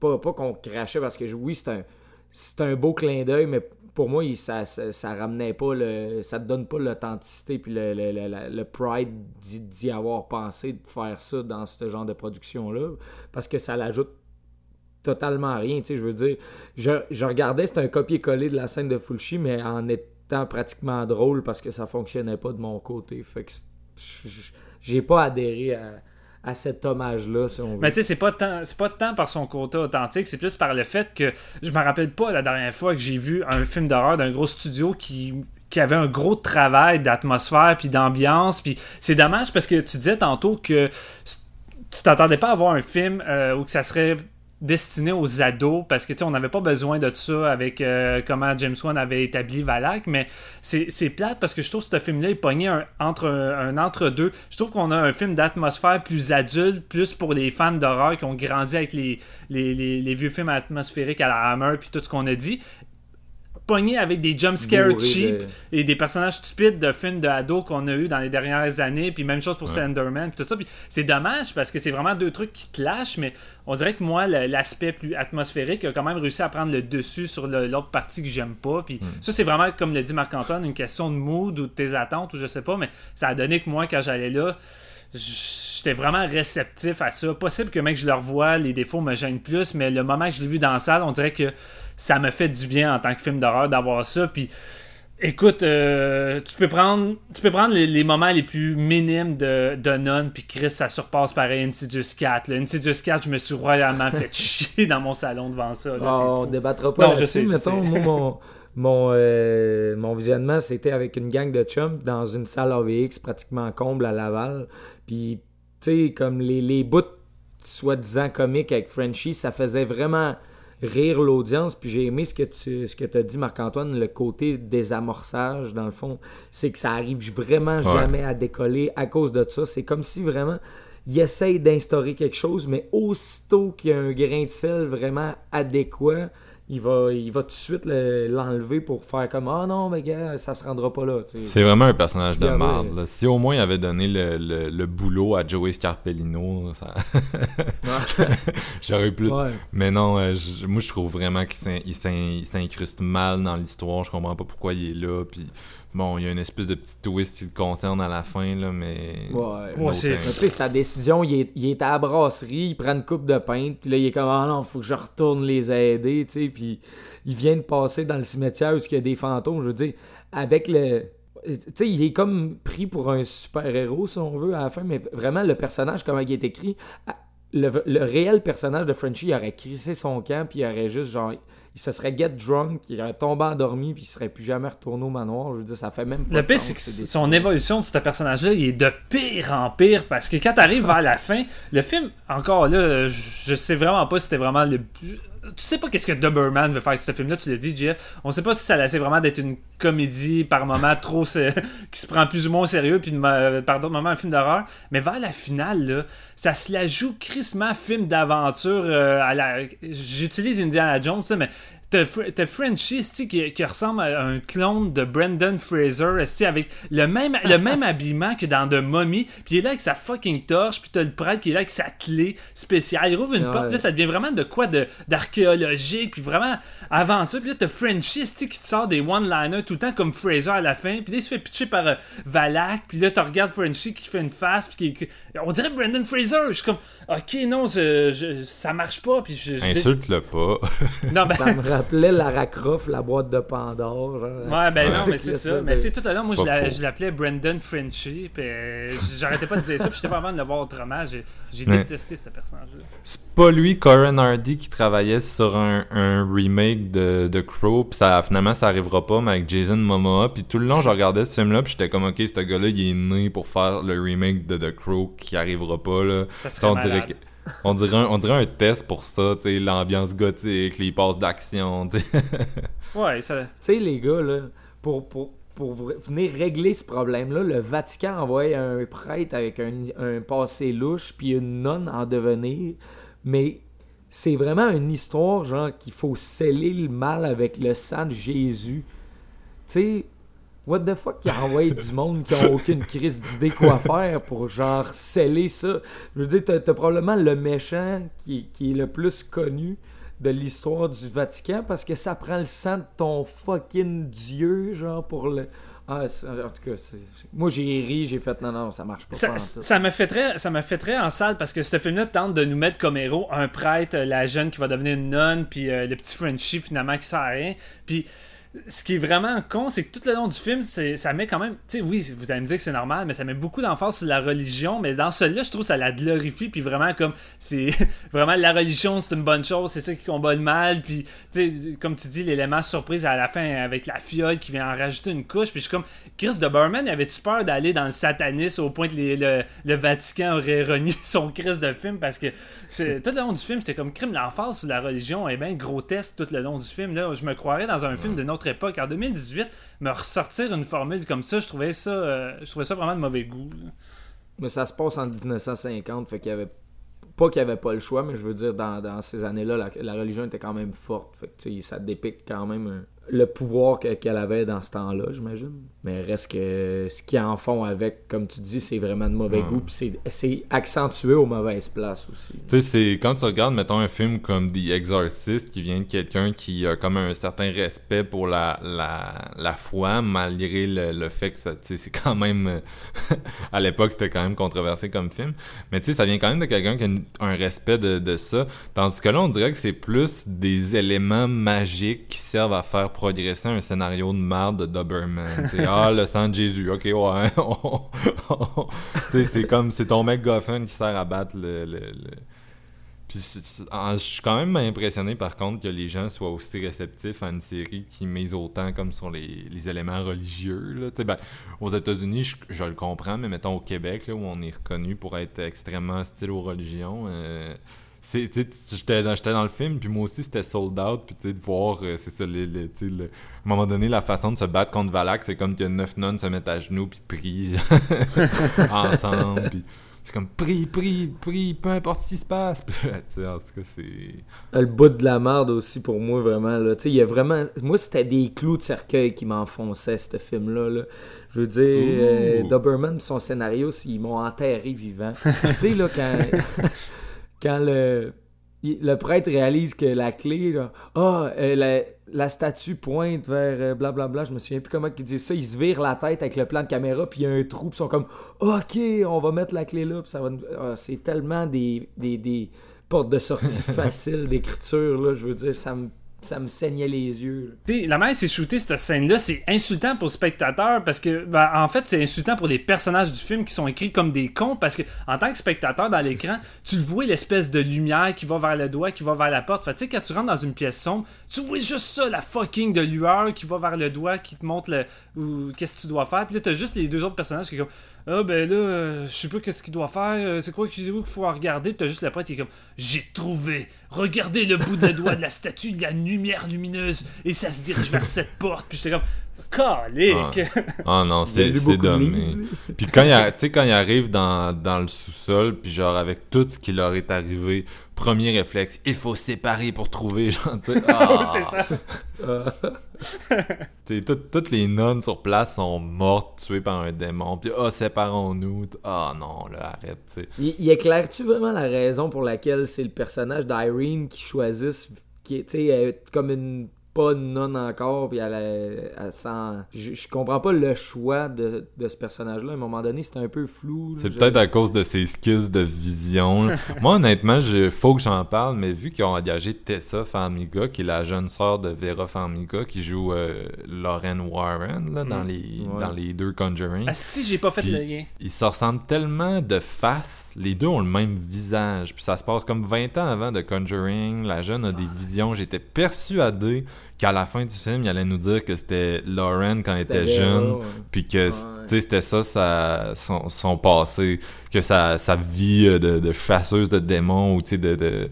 pas, pas qu'on crachait parce que oui, c'est un, c'est un beau clin d'œil, mais pour moi, ça, ça, ramenait pas le. Ça te donne pas l'authenticité puis le, le, le- pride d'y avoir pensé de faire ça dans ce genre de production-là. Parce que ça l'ajoute totalement rien. Tu sais, je veux dire, je, je regardais, c'était un copier-coller de la scène de Fulci, mais en étant pratiquement drôle parce que ça fonctionnait pas de mon côté. Fait que j'ai pas adhéré à, à cet hommage-là, si on veut. Mais tu sais, c'est pas tant, pas tant par son côté authentique, c'est plus par le fait que je me rappelle pas la dernière fois que j'ai vu un film d'horreur d'un gros studio qui qui avait un gros travail d'atmosphère puis d'ambiance puis c'est dommage parce que tu disais tantôt que tu t'attendais pas à voir un film euh, où que ça serait destiné aux ados parce que tu sais, on n'avait pas besoin de ça avec euh, comment James Wan avait établi Valak, mais c'est plate parce que je trouve que ce film-là est pogné un, entre un, entre-deux. Je trouve qu'on a un film d'atmosphère plus adulte, plus pour les fans d'horreur qui ont grandi avec les, les, les- les vieux films atmosphériques à la Hammer puis tout ce qu'on a dit. Avec des jump scares Bourré cheap de- et des personnages stupides de films de ados qu'on a eu dans les dernières années, puis même chose pour Slenderman, puis tout ça. Puis c'est dommage parce que c'est vraiment deux trucs qui te lâchent, mais on dirait que moi, l'aspect plus atmosphérique a quand même réussi à prendre le dessus sur l'autre partie que j'aime pas. Puis ça, c'est vraiment, comme le dit Marc-Antoine, une question de mood ou de tes attentes, ou je sais pas, mais ça a donné que moi, quand j'allais là, j'étais vraiment réceptif à ça. Possible que, mec, je le revois, les défauts me gênent plus, mais le moment que je l'ai vu dans la salle, on dirait que ça me fait du bien en tant que film d'horreur d'avoir ça. Puis Écoute, euh, tu peux prendre, tu peux prendre les, les moments les plus minimes de, de Nun, puis Chris, ça surpasse pareil Insidious 4. Là. Insidious 4, je me suis royalement fait chier dans mon salon devant ça. là, c'est on débattra pas Non, je sais, je Mettons, sais. moi, mon, mon, euh, mon visionnement, c'était avec une gang de chums dans une salle AVX pratiquement comble à Laval. Puis, tu sais, comme les, les bouts soi-disant comiques avec Frenchie, ça faisait vraiment rire l'audience. Puis j'ai aimé ce que tu ce que as dit, Marc-Antoine, le côté désamorçage, dans le fond. C'est que ça arrive vraiment jamais à décoller à cause de ça. C'est comme si vraiment il essaye d'instaurer quelque chose, mais aussitôt qu'il y a un grain de sel vraiment adéquat, il va, il va tout de suite le- l'enlever pour faire comme Ah non, mais gars, ça se rendra pas là. C'est vraiment un personnage de marde. là. Si au moins il avait donné le, le- le boulot à Joey Scarpellino, ça... j'aurais plus. Ouais. Mais non, euh, moi je trouve vraiment qu'il s'in- il s'in- il s'incruste mal dans l'histoire. Je comprends pas pourquoi il est là. Puis bon, il y a une espèce de petit twist qui le concerne à la fin, là, mais. Ouais. No c'est- tu sais, sa décision, il est, il est à la brasserie, il prend une coupe de pinte, puis là, il est comme Ah non, faut que je retourne les aider, tu sais, puis il vient de passer dans le cimetière où il y a des fantômes, je veux dire, avec le. Tu sais, il est comme pris pour un super-héros, si on veut, à la fin, mais vraiment, le personnage, comment il est écrit, le, le réel personnage de Frenchie, il aurait crissé son camp, puis il aurait juste, genre, il se serait get drunk, il aurait tombé endormi, puis il serait plus jamais retourné au manoir. Je veux dire, ça fait même pas Le de pire, c'est que son évolution de ce personnage-là, il est de pire en pire parce que quand t'arrives vers la fin, le film, encore là, je, je sais vraiment pas si c'était vraiment le. Tu sais pas qu'est-ce que Doberman veut faire avec ce film-là, tu l'as dit, Jeff. On sait pas si ça laissait vraiment d'être une comédie par moment trop. qui se prend plus ou moins au sérieux, puis de- par d'autres moments un film d'horreur. Mais vers la finale, là, ça se la joue crissement film d'aventure euh, la. J'utilise Indiana Jones, mais T'as t'as Frenchie qui, qui ressemble à un clone de Brendan Fraser avec le même, le même habillement que dans The Mummy. Puis il est là avec sa fucking torche. Puis t'as le prêtre qui est là avec sa clé spéciale. Il rouvre une Ouais. porte. Là, ça devient vraiment de quoi de- d'archéologique. Puis vraiment aventure. Puis là, t'as Frenchie qui te sort des one-liners tout le temps comme Fraser à la fin. Puis là, il se fait pitcher par euh, Valak. Puis là, tu regardes Frenchie qui fait une face. Puis qui, qui- on dirait Brendan Fraser. Je suis comme, ok, non, je- je- ça marche pas. Puis je, je- Insulte-le pas. Non, ben- Lara Croft, la boîte de Pandore. genre. Ouais, ben non, mais c'est ça. de- Mais tu sais, tout à l'heure, moi, je l'appelais Brendan Frenchy. Puis euh, j'arrêtais pas de dire ça. Puis j'étais pas avant de le voir autrement. J'ai détesté ce personnage-là. C'est pas lui, Corin Hardy, qui travaillait sur un, un remake de, de Crow, pis ça, finalement ça arrivera pas, mais avec Jason Momoa, puis tout le long je regardais ce film-là, puis j'étais comme, ok, ce gars-là, il est né pour faire le remake de The Crow qui arrivera pas, là. Ça serait on, dirait malade. que- on, dirait un, on dirait un test pour ça, tu sais, l'ambiance gothique, les passes d'action, tu sais. Ouais, ça. Tu sais, les gars, là, pour, pour, pour venir régler ce problème-là, le Vatican envoie un prêtre avec un, un passé louche, puis une nonne en devenir. Mais c'est vraiment une histoire, genre, qu'il faut sceller le mal avec le sang de Jésus. Tu sais, what the fuck, qui envoie du monde qui ont aucune crise d'idée quoi faire pour, genre, sceller ça? Je veux dire, t'as, probablement le méchant qui, qui est le plus connu de l'histoire du Vatican parce que ça prend le sang de ton fucking Dieu, genre, pour le. Ah, en tout cas, moi j'ai ri, j'ai fait non, non, ça marche pas. pas Ça, en tout. ça me fait très, ça me fait très en salle parce que ce film-là tente de nous mettre comme héros un prêtre, euh, la jeune qui va devenir une nonne, puis euh, le petit Frenchie finalement qui sert à rien. Puis ce qui est vraiment con, c'est que tout le long du film, ça met quand même. Tu sais, oui, vous allez me dire que c'est normal, mais ça met beaucoup d'emphase sur la religion. Mais dans celui-là, je trouve que ça la glorifie. Puis vraiment, comme. C'est vraiment la religion, c'est une bonne chose. C'est ça qui combat le mal. Puis, tu sais, comme tu dis, l'élément surprise à la fin avec la fiole qui vient en rajouter une couche. Puis je suis comme. Chris de Berman, avait-tu peur d'aller dans le satanisme au point que les- le, le Vatican aurait renié son Chris de film? Parce que tout le long du film, j'étais comme crime l'emphase sur la religion est bien grotesque tout le long du film. Là, je me croirais dans un film d'une autre époque. En 2018, me ressortir une formule comme ça, je trouvais ça, euh, je trouvais ça vraiment de mauvais goût. Mais ça se passe en 1950, fait qu'il y avait. Pas qu'il n'y avait pas le choix, mais je veux dire, dans, ces années-là, la, religion était quand même forte. Fait que, ça dépicte quand même le pouvoir que- qu'elle avait dans ce temps-là, j'imagine. Mais reste que ce qu'ils en font avec, comme tu dis, c'est vraiment de mauvais goût. Puis c'est- accentué aux mauvaises places aussi. Tu sais, c'est quand tu regardes, mettons, un film comme The Exorcist qui vient de quelqu'un qui a comme un certain respect pour la, la, la foi, malgré le, le fait que ça, tu sais, c'est quand même. à l'époque, c'était quand même controversé comme film. Mais tu sais, ça vient quand même de quelqu'un qui a un respect de, de ça. Tandis que là, on dirait que c'est plus des éléments magiques qui servent à faire progresser un scénario de merde de Doberman. Ah, le sang de Jésus, ok, ouais. C'est comme, c'est ton mec Goffin qui sert à battre le- puis je suis quand même impressionné par contre que les gens soient aussi réceptifs à une série qui mise autant comme sur les, les éléments religieux. Là. Ben, aux États-Unis, je, je le comprends, mais mettons au Québec, là, où on est reconnu pour être extrêmement hostile aux religions. euh, j'étais dans, dans le film, puis moi aussi c'était sold out, puis tu sais, de voir, euh, c'est ça, les- les- tu sais, le- à un moment donné, la façon de se battre contre Valak, c'est comme que neuf nonnes se mettent à genoux, puis prient ensemble, puis c'est comme prie, prie, prie, peu importe ce qui se passe. Puis, tu sais, en tout cas, c'est. Le bout de la merde aussi pour moi, vraiment. Là. Tu sais, il y a vraiment. Moi, c'était des clous de cercueil qui m'enfonçaient, ce film-là. là. Je veux dire, euh. Doberman, son scénario, ils m'ont enterré vivant. tu sais, là, quand. Quand le. il- Le prêtre réalise que la clé, là, euh, la, la statue pointe vers euh, blablabla, je me souviens plus comment ils disent ça, ils se virent la tête avec le plan de caméra, puis il y a un trou, puis ils sont comme, ok, on va mettre la clé là, puis ça va nous- Ah, c'est tellement des, des, des portes de sortie faciles d'écriture, là, je veux dire, ça me, ça me saignait les yeux. là. Tu sais, la manière c'est shooté cette scène-là, c'est insultant pour le spectateur parce que, ben, en fait, c'est insultant pour les personnages du film qui sont écrits comme des cons parce que, en tant que spectateur dans l'écran, tu le vois l'espèce de lumière qui va vers le doigt, qui va vers la porte. Fait tu sais, quand tu rentres dans une pièce sombre, tu vois juste ça, la fucking de lueur qui va vers le doigt, qui te montre le, ou qu'est-ce que tu dois faire. Puis là, t'as juste les deux autres personnages qui sont comme, ah ben là, euh, je sais pas qu'est-ce qu'il doit faire, euh, c'est quoi qu'il faut regarder. Puis t'as juste le prêtre qui est comme, j'ai trouvé, regardez le bout de doigt de la statue, il y a une lumière lumineuse et ça se dirige vers cette porte. Puis j'étais comme, calique. Ah non, Il a c'est de livres, lui. Puis quand il, a- tu sais, quand il arrive dans, dans le sous-sol, puis genre avec tout ce qui leur est arrivé, premier réflexe, il faut se séparer pour trouver, genre, ah, c'est ça. Toutes les nonnes sur place sont mortes, tuées par un démon, puis ah, séparons-nous, ah non, là, arrête, tu sais. Il, il éclaire-tu vraiment la raison pour laquelle c'est le personnage d'Irene qui choisisse, qui est, tu sais, est comme une pas nonne encore, puis elle, elle, elle sent... Je, je comprends pas le choix de, de ce personnage-là. À un moment donné, c'était un peu flou. là. C'est peut-être à cause de ses skills de vision. Moi, honnêtement, il faut que j'en parle, mais vu qu'ils ont engagé Tessa Farmiga, qui est la jeune sœur de Vera Farmiga, qui joue euh, Lauren Warren là, dans, les, Ouais. dans les deux Conjuring, Asti, j'ai pas fait le lien. ils se ressemblent tellement de face. Les deux ont le même visage. Puis ça se passe comme 20 ans avant de Conjuring. La jeune a des visions. J'étais persuadé qu'à la fin du film, il allait nous dire que c'était Lauren quand elle était jeune. Puis que c'était ça son, son passé. Que sa, sa vie euh, de, de chasseuse de démons ou tu sais, de, de-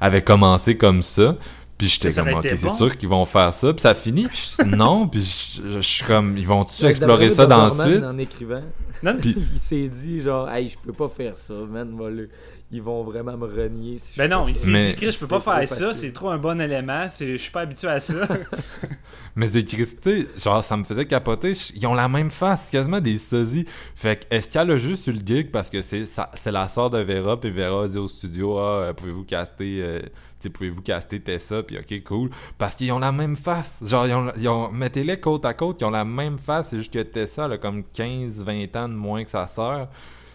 avait commencé comme ça. Puis j'étais comme, ok, c'est bon. sûr qu'ils vont faire ça. Puis ça finit. Puis je- non. Puis je, je- je suis comme, ils vont-tu explorer ça moi, dans la suite? En écrivant, Non, Puis- il s'est dit genre, hey, je peux pas faire ça, man. va le- Ils vont vraiment me renier. Si Ben non, il s'est dit, Chris, je peux pas faire ça, c'est trop un bon élément, c'est- je suis pas habitué à ça. Mais c'est écrit, tu sais, genre, ça me faisait capoter. Ils ont la même face, c'est quasiment des sosies. Fait que, est-ce qu'elle a juste eu le gig parce que c'est la sœur de Vera, puis Vera a dit au studio, ah, euh, pouvez-vous caster, euh, pouvez-vous caster Tessa, puis ok, cool. Parce qu'ils ont la même face. Genre, ils ont, ils ont- mettez-les côte à côte, ils ont la même face, c'est juste que Tessa, elle a comme 15-20 ans de moins que sa sœur.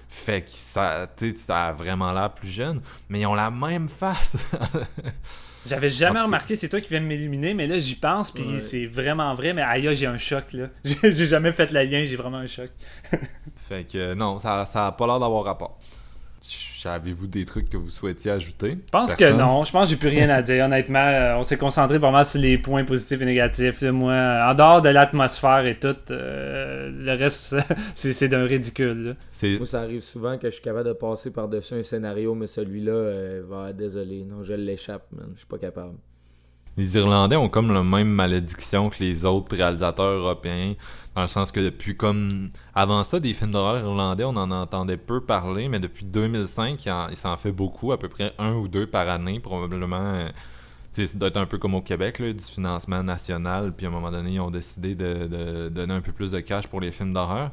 Fait que ça, ça a vraiment l'air plus jeune, mais ils ont la même face. J'avais jamais remarqué, c'est toi qui viens de m'éliminer, mais là j'y pense, puis Ouais. c'est vraiment vrai, mais aïe, j'ai un choc là. J'ai j'ai jamais fait le lien, j'ai vraiment un choc. Fait que euh, non, ça, ça a pas l'air d'avoir rapport. Avez-vous des trucs que vous souhaitiez ajouter? Je pense Personne? que non, je pense que j'ai plus rien à dire. Honnêtement, euh, on s'est concentré pas mal sur les points positifs et négatifs. là. Moi, euh, en dehors de l'atmosphère et tout, euh, le reste, c'est c'est d'un ridicule. Moi, ça arrive souvent que je suis capable de passer par-dessus un scénario, mais celui-là, euh, va, désolé, non, je l'échappe, man. Je suis pas capable. Les Irlandais ont comme la même malédiction que les autres réalisateurs européens, dans le sens que depuis comme... Avant ça, des films d'horreur irlandais, on en entendait peu parler, mais depuis 2005, il, en- il s'en fait beaucoup, à peu près un ou deux par année, probablement... euh, tu sais, ça doit être un peu comme au Québec, du financement national, puis à un moment donné, ils ont décidé de donner un peu plus de cash pour les films d'horreur.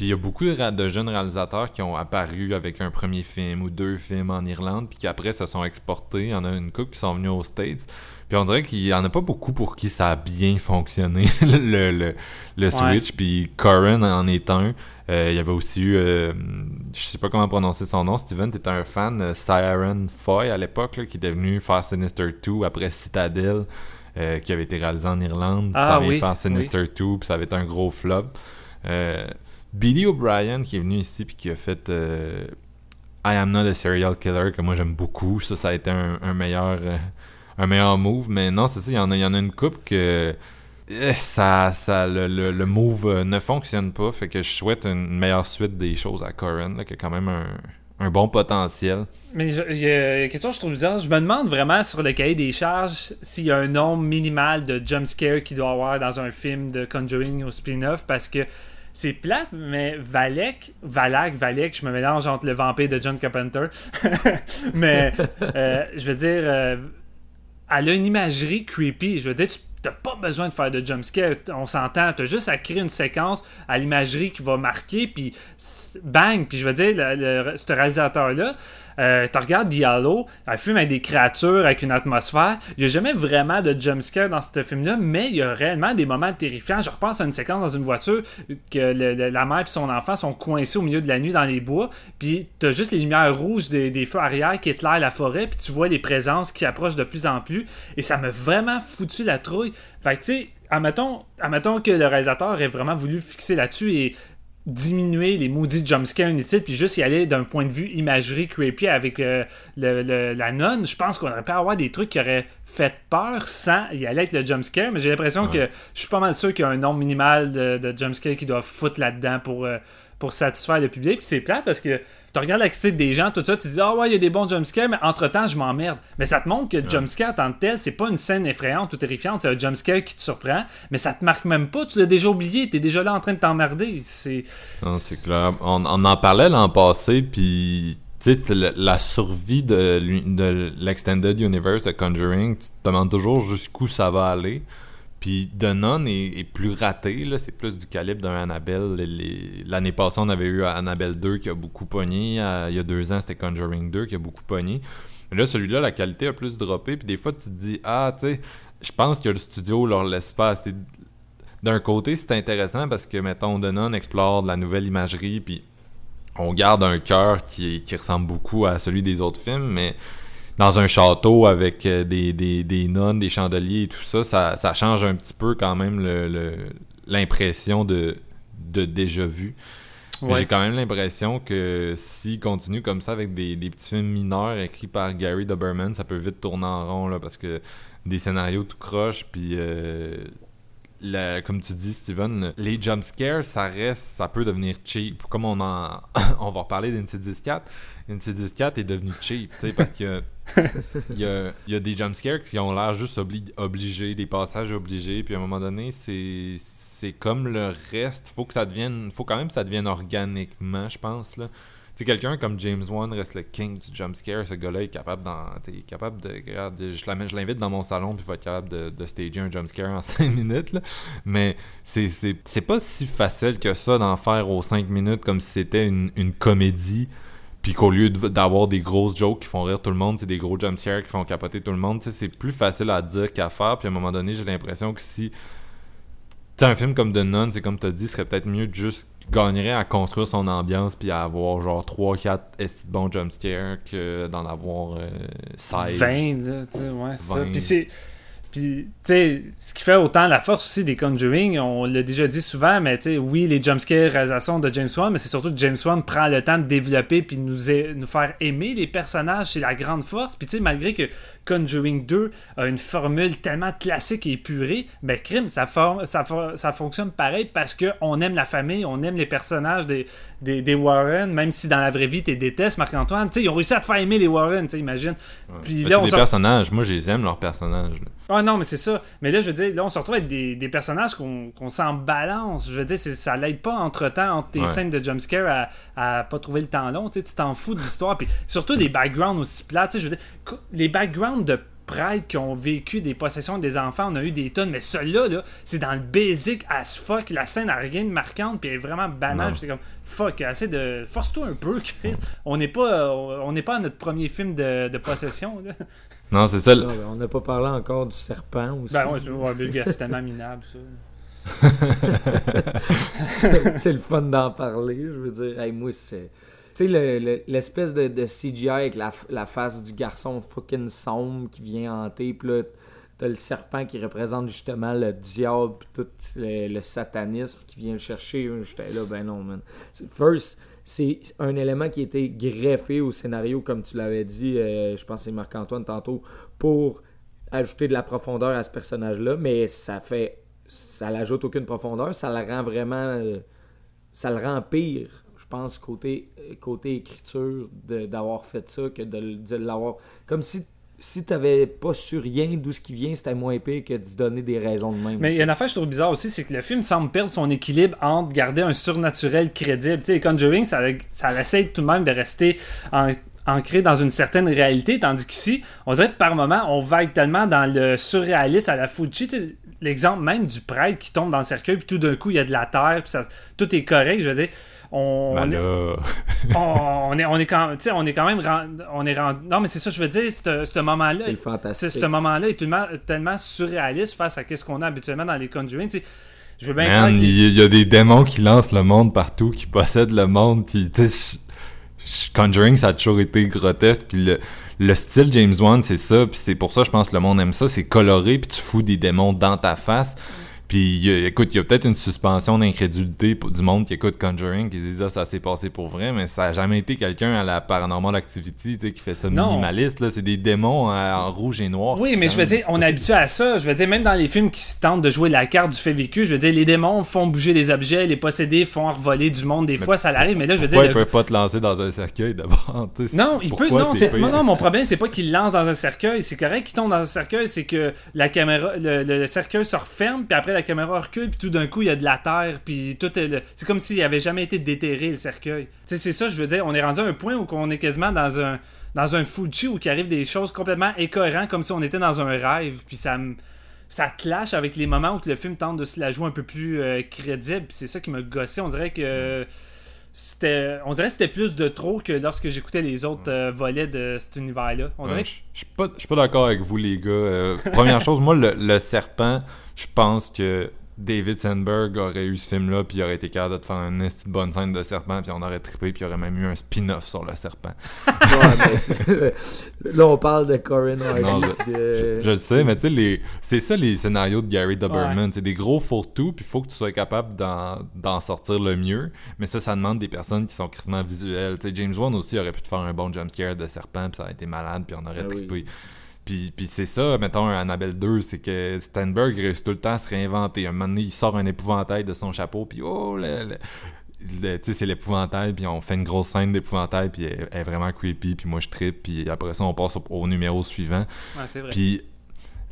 Puis il y a beaucoup de, de jeunes réalisateurs qui ont apparu avec un premier film ou deux films en Irlande, puis qui après se sont exportés. Il y en a une couple qui sont venus aux States. Puis on dirait qu'il y en a pas beaucoup pour qui ça a bien fonctionné, le, le, le switch. Puis Corin en est un. Euh, il y avait aussi eu, euh, je sais pas comment prononcer son nom, Steven, t'étais un fan, euh, Siren Foy à l'époque, qui est devenu faire Sinister 2 après Citadel, euh, qui avait été réalisé en Irlande. Ah ça oui, faire Sinister 2, puis ça avait été un gros flop. Euh, Billy O'Brien qui est venu ici puis qui a fait euh, I Am Not a Serial Killer que moi j'aime beaucoup. Ça, ça a été un, meilleur euh, un meilleur move. Mais non, c'est ça, il y en a, y en a une coupe que eh, ça, ça le, move euh, ne fonctionne pas. Fait que je souhaite une meilleure suite des choses à Corin, là, qui a quand même un, bon potentiel. Mais il y a que je trouve bizarre. Je me demande vraiment sur le cahier des charges s'il y a un nombre minimal de jumpscares qu'il doit avoir dans un film de Conjuring ou spin-off parce que c'est plate, mais Valek, Valak, Valek, je me mélange entre le vampire de John Carpenter. mais euh, je veux dire, euh, elle a une imagerie creepy. Je veux dire, tu n'as pas besoin de faire de jumpscare. On s'entend. Tu as juste à créer une séquence à l'imagerie qui va marquer, puis bang. Puis je veux dire, le, le- ce réalisateur-là, euh, tu regardes Diallo, un film avec des créatures, avec une atmosphère. Il n'y a jamais vraiment de jumpscare dans ce film-là, mais il y a réellement des moments terrifiants. Je repense à une séquence dans une voiture que la mère et son enfant sont coincés au milieu de la nuit dans les bois, puis tu as juste les lumières rouges des, feux arrière qui éclairent la forêt, puis tu vois les présences qui approchent de plus en plus, et ça m'a vraiment foutu la trouille. Fait que tu sais, admettons, admettons que le réalisateur ait vraiment voulu fixer là-dessus et diminuer les maudits jumpscares inutiles puis juste y aller d'un point de vue imagerie creepy avec euh, le- le- la nonne, je pense qu'on aurait pu avoir des trucs qui auraient fait peur sans y aller avec le jumpscare, mais j'ai l'impression que je suis pas mal sûr qu'il y a un nombre minimal de, de jumpscares qui doivent foutre là-dedans pour, euh, pour satisfaire le public. Puis c'est plate parce que tu regardes la critique des gens, tout ça, tu dis Ah ouais, il y a des bons jumpscares, mais entre-temps, je m'emmerde. Mais ça te montre que le jumpscare en tant que tel, c'est pas une scène effrayante ou terrifiante, c'est un jumpscare qui te surprend, mais ça te marque même pas, tu l'as déjà oublié, t'es déjà là en train de t'emmerder. C'est. Non, c'est clair. On, on en parlait l'an passé, puis tu sais, la, la survie de l'Extended Universe de Conjuring, tu te demandes toujours jusqu'où ça va aller. Puis The est, plus raté, là, c'est plus du calibre d'un Annabelle. L'année passée, on avait eu Annabelle 2 qui a beaucoup pogné. Il y a deux ans, c'était Conjuring 2 qui a beaucoup pogné. Mais là, celui-là, la qualité a plus droppé. Puis des fois, tu te dis, ah, tu sais, je pense que le studio leur laisse pas assez. D'un côté, c'est intéressant parce que, mettons, The explore de la nouvelle imagerie, puis on garde un cœur qui, qui ressemble beaucoup à celui des autres films, mais dans un château avec euh, des, des, des nonnes, des chandeliers et tout ça, ça, ça change un petit peu quand même le- le- l'impression de, de déjà vu. Ouais. J'ai quand même l'impression que s'il continue comme ça avec des, des petits films mineurs écrits par Gary Doberman, ça peut vite tourner en rond là, parce que des scénarios tout croche, puis euh, la- comme tu dis, Steven, les jumpscares, ça reste, ça peut devenir cheap. Comme on en, on va reparler d'Insidious 4, Insidious 4 est devenu cheap, parce que il y a, des jumpscares qui ont l'air juste obli- obligés, des passages obligés, puis à un moment donné, c'est c'est comme le reste. Faut que ça devienne, faut quand même que ça devienne organiquement, je pense là. Quelqu'un comme James Wan reste le king du jumpscare. Ce gars-là est capable, d'en- t'es capable de, je l'invite dans mon salon puis il va être capable de, stager un jumpscare en 5 minutes. là. Mais c'est- pas si facile que ça d'en faire aux 5 minutes comme si c'était une comédie. Puis qu'au lieu d'avoir des grosses jokes qui font rire tout le monde, c'est des gros jumpscares qui font capoter tout le monde. C'est plus facile à dire qu'à faire. Puis à un moment donné, j'ai l'impression que si. Tu sais, un film comme The Nun, c'est comme tu as dit, serait peut-être mieux de juste gagnerait à construire son ambiance puis à avoir genre 3-4 bons jumpscares que d'en avoir euh, 16. 20, là, tu sais, ouais, c'est ça. 20. Puis c'est. Puis, tu sais, ce qui fait autant la force aussi des Conjuring, on l'a déjà dit souvent, mais tu sais, oui, les jumpscares, réalisations de James Wan, mais c'est surtout que James Wan prend le temps de développer puis nous, nous faire aimer les personnages, c'est la grande force. Puis, tu sais, malgré que Conjuring 2 a une formule tellement classique et épurée, ben, crime, ça, ça, for- ça fonctionne pareil parce qu'on aime la famille, on aime les personnages des, des, des Warren, même si dans la vraie vie, tu détestes Marc-Antoine. Ils ont réussi à te faire aimer les Warren, imagine. Puis Mais là, on des sort- personnages. Moi, je les aime, leurs personnages. là. ah non, mais c'est ça. Mais là, je veux dire, là, on se retrouve avec des, des personnages qu'on qu'on s'en balance. Je veux dire, ça l'aide pas entre-temps, entre tes Ouais. scènes de jumpscare à, à pas trouver le temps long. Tu t'en fous de l'histoire. Puis surtout des backgrounds aussi sais, je veux dire, les backgrounds de prêtres qui ont vécu des possessions des enfants, on a eu des tonnes. Mais celui-là, là, c'est dans le basic as fuck. La scène a rien de marquante, puis elle est vraiment banale. J'étais comme, fuck, assez de. Force-toi un peu, Chris. On n'est pas, on n'est pas à notre premier film de, de possession. Là. Non, c'est ça. on n'a pas parlé encore du serpent aussi. Ben ouais, c'est ouais, c'est tellement minable, ça. c'est le fun d'en parler. Je veux dire, hey, moi, c'est. Tu sais, le- le- l'espèce de, CGI avec la, face du garçon fucking sombre qui vient hanter, puis là, t'as le serpent qui représente justement le diable, puis tout le, satanisme qui vient le chercher. J'étais là, ben non, man. First, c'est un élément qui a été greffé au scénario, comme tu l'avais dit, euh, je pense que c'est Marc-Antoine tantôt, pour ajouter de la profondeur à ce personnage-là, mais ça fait. Ça l'ajoute aucune profondeur, ça le rend vraiment. euh, ça le rend pire, pense, côté, côté écriture, d'avoir fait ça que de, de l'avoir. Comme si, si t'avais pas su rien d'où ce qui vient, c'était moins pire que de se donner des raisons de même. Mais il y a une affaire que je trouve bizarre aussi, c'est que le film semble perdre son équilibre entre garder un surnaturel crédible. Tu sais, Conjuring, ça, ça essaie tout de même de rester ancré dans une certaine réalité, tandis qu'ici, on dirait que par moment, on vague tellement dans le surréaliste à la Fuji. Tu L'exemple même du prêtre qui tombe dans le cercueil, puis tout d'un coup, il y a de la terre, puis ça, tout est correct. Je veux dire, on, Ben on est- là, on, on est, on est quand, tu sais, on est quand même, on est rend- non mais c'est ça, je veux dire, ce ce moment-là, C'est le ce, ce moment-là est tellement, tellement surréaliste face à ce qu'on a habituellement dans les Conjuring. tu sais. Je veux bien man, il y, il y a des démons qui lancent le monde partout, qui possèdent le monde. Puis, Conjuring, ça a toujours été grotesque. Puis le, le style James Wan, c'est ça. Puis c'est pour ça, je pense que le monde aime ça. C'est coloré, puis tu fous des démons dans ta face. Puis écoute, il y a peut-être une suspension d'incrédulité du monde qui écoute Conjuring, qui se dit ah, ça s'est passé pour vrai, mais ça a jamais été quelqu'un à la Paranormal Activity tu sais, qui fait ça Non. minimaliste. là. C'est des démons en, en rouge et noir. Oui, mais je veux dire, on est habitué à ça. Je veux dire, même dans les films qui se tentent de jouer la carte du fait vécu, je veux dire, les démons font bouger des objets, les possédés font envoler du monde. Des fois, ça l'arrive, mais là, je veux dire. Pourquoi ils le- peuvent pas te lancer dans un cercueil d'abord Non, il peut. Non, non, non, mon problème, c'est pas qu'il lance dans un cercueil. C'est correct qu'il tombe dans un cercueil, c'est que la caméra, le, le- le cercueil se referme, puis après la caméra recule, puis tout d'un coup, il y a de la terre, puis tout est. le- C'est comme s'il avait jamais été déterré le cercueil. Tu sais, c'est ça, je veux dire. On est rendu à un point où on est quasiment dans un dans un Fuji où il arrive des choses complètement incohérentes, comme si on était dans un rêve, puis ça me ça clash avec les moments où le film tente de se la jouer un peu plus euh, crédible, puis c'est ça qui m'a gossé. On dirait que c'était on dirait que c'était plus de trop que lorsque j'écoutais les autres euh, volets de cet univers-là. On dirait Ouais, que je suis pas, je suis pas d'accord avec vous, les gars. Euh, première chose, moi, le, le serpent, je pense que David Sandberg aurait eu ce film-là, puis il aurait été capable de te faire une petite bonne scène de serpent, puis on aurait trippé, puis il aurait même eu un spin-off sur le serpent. Ouais, mais c'est- là, on parle de Corinne Hardy. Non, puis de- Je le sais, mais tu sais, les... c'est ça les scénarios de Gary Doberman. C'est des gros fourre-tout, puis il faut que tu sois capable d'en, sortir le mieux. Mais ça, ça demande des personnes qui sont crissement visuelles. Tu sais, James Wan aussi aurait pu te faire un bon jumpscare de serpent, puis ça aurait été malade, puis on aurait Ah oui. Puis, puis c'est ça, mettons, Annabelle 2, c'est que Stenberg réussit tout le temps à se réinventer. Un moment donné, il sort un épouvantail de son chapeau, puis oh, le, le- le- tu sais, c'est l'épouvantail, puis on fait une grosse scène d'épouvantail, puis elle, elle est vraiment creepy, puis moi je trippe, puis après ça, on passe au, au numéro suivant. Ouais, c'est vrai. Puis,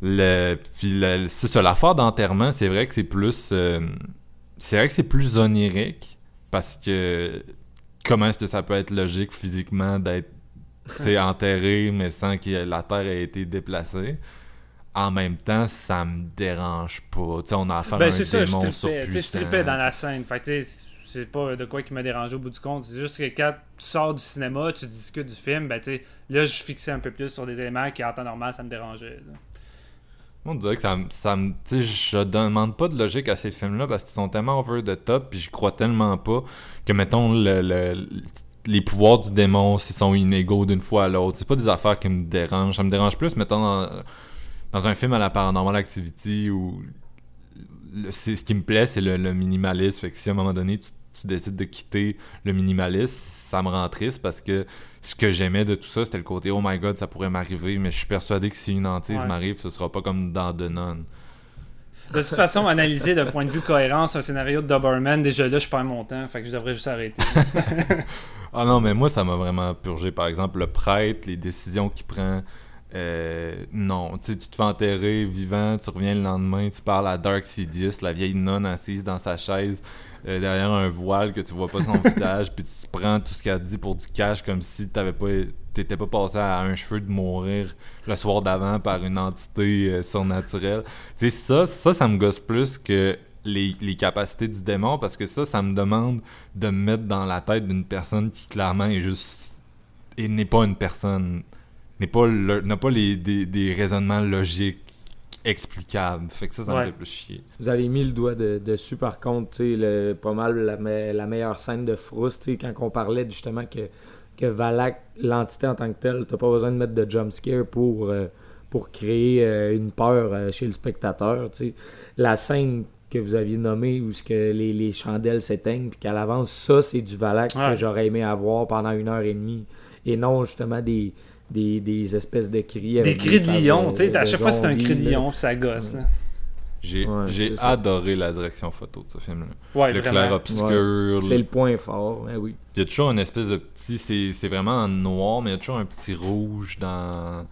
le, puis le, c'est ça, l'affaire d'enterrement, c'est vrai que c'est plus. euh, c'est vrai que c'est plus onirique parce que comment est-ce que ça peut être logique physiquement d'être enterré mais sans que la terre ait été déplacée? En même temps, ça me dérange pas. Tu sais, on a affaire à Ben, un c'est ça, je démon je surpuissant. trippais dans la scène. Fait que, c'est pas de quoi qui m'a dérangé au bout du compte. C'est juste que quand tu sors du cinéma, tu discutes du film, ben, tu là, je fixais un peu plus sur des éléments qui, en temps normal, ça me dérangeait. là. On dirait que ça, ça me. Tu je demande pas de logique à ces films-là parce qu'ils sont tellement over the top, puis je crois tellement pas que, mettons, le, le- les pouvoirs du démon, s'ils sont inégaux d'une fois à l'autre, c'est pas des affaires qui me dérangent. Ça me dérange plus, mettons, dans, dans un film à la Paranormal Activity où le- ce qui me plaît, c'est le, le minimalisme. Fait que si à un moment donné, tu, tu décides de quitter le minimalisme, ça me rend triste parce que ce que j'aimais de tout ça, c'était le côté oh my god, ça pourrait m'arriver, mais je suis persuadé que si une hantise Ouais. m'arrive, ce sera pas comme dans The Nun. De toute façon, analyser d'un point de vue cohérence un scénario de Doberman, déjà là, je perds mon temps. Fait que je devrais juste arrêter. Ah non, mais moi, ça m'a vraiment purgé. Par exemple, le prêtre, les décisions qu'il prend. euh, non, tu tu te fais enterrer vivant, tu reviens le lendemain, tu parles à Dark Sidious, la vieille nonne assise dans sa chaise, euh, derrière un voile que tu vois pas son visage, puis tu prends tout ce qu'elle dit pour du cash comme si t'avais pas, t'étais pas passé à un cheveu de mourir le soir d'avant par une entité euh, surnaturelle. Tu sais, ça, ça, ça me gosse plus que les, les capacités du démon parce que ça, ça me demande de me mettre dans la tête d'une personne qui clairement est juste et n'est pas une personne n'est pas n'a pas les, des raisonnements logiques explicables fait que ça ça Ouais. me fait plus chier Vous avez mis le doigt de- dessus, par contre, le- pas mal la, me- la meilleure scène de Froust, quand on parlait justement que, que Valak, l'entité en tant que telle, t'as pas besoin de mettre de jumpscare pour, euh, pour créer euh, une peur euh, chez le spectateur. La scène que vous aviez nommée où ce que les, les chandelles s'éteignent puis qu'elle avance, ça, c'est du Valak Ouais. que j'aurais aimé avoir pendant une heure et demie. Et non, justement, des, des, des espèces de cris. Des cris de lion, tu sais. À chaque fois, c'est un cri de lion, puis ça gosse. là. j'ai Ouais, adoré la direction photo de ce film là Ouais, le clair obscur C'est le point fort, hein, oui. Il y a toujours une espèce de petit. C'est c'est vraiment en noir, mais il y a toujours un petit rouge dans,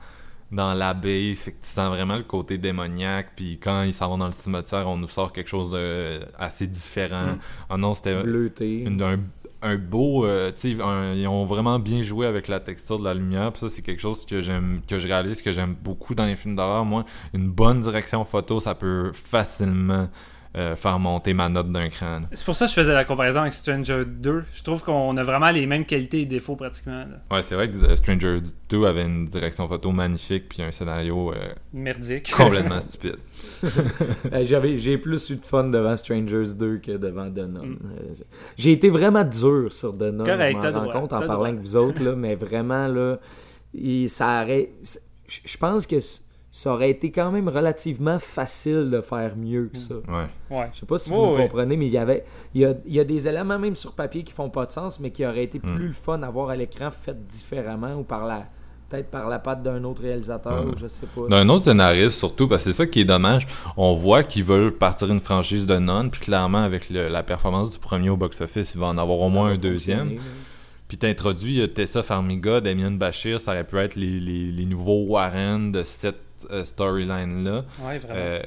dans l'abeille. Fait que tu sens vraiment le côté démoniaque. Puis quand ils s'en vont dans le cimetière, on nous sort quelque chose de assez différent. Mm. Ah non, c'était Bleuté. une- un, un beau. euh, un- ils ont vraiment bien joué avec la texture de la lumière. Puis ça, c'est quelque chose que j'aime, que je réalise que j'aime beaucoup dans les films d'horreur. Moi, une bonne direction photo, ça peut facilement euh, faire monter ma note d'un cran. C'est pour ça que je faisais la comparaison avec Stranger 2. Je trouve qu'on a vraiment les mêmes qualités et défauts pratiquement. là. Ouais, c'est vrai que euh, Stranger 2 avait une direction photo magnifique puis un scénario euh, Merdique. complètement stupide. Euh, j'avais, j'ai plus eu de fun devant Strangers 2 que devant The Nun. Mm. Euh, j'ai été vraiment dur sur The Nun. Correct, je m'en rends compte en parlant avec vous autres, là, mais vraiment, là, il- ça aurait... Je pense que ça aurait été quand même relativement facile de faire mieux que ça. Ouais. Ouais. Je sais pas si vous me ouais. comprenez, mais il y avait il y a, il y a des éléments même sur papier qui font pas de sens, mais qui auraient été Mm. plus le fun à voir à l'écran fait différemment ou par la peut-être par la patte d'un autre réalisateur, Ouais. ou je sais pas. D'un autre scénariste, surtout, parce que c'est ça qui est dommage. On voit qu'ils veulent partir une franchise de non, puis clairement, avec le- la performance du premier au box-office, il va en avoir au Ça moins un deuxième. là. Puis t'introduis euh, Tessa Farmiga, Damien Bachir, ça aurait pu être les, les- les nouveaux Warren de cette euh, storyline-là. Ouais, vraiment. Euh,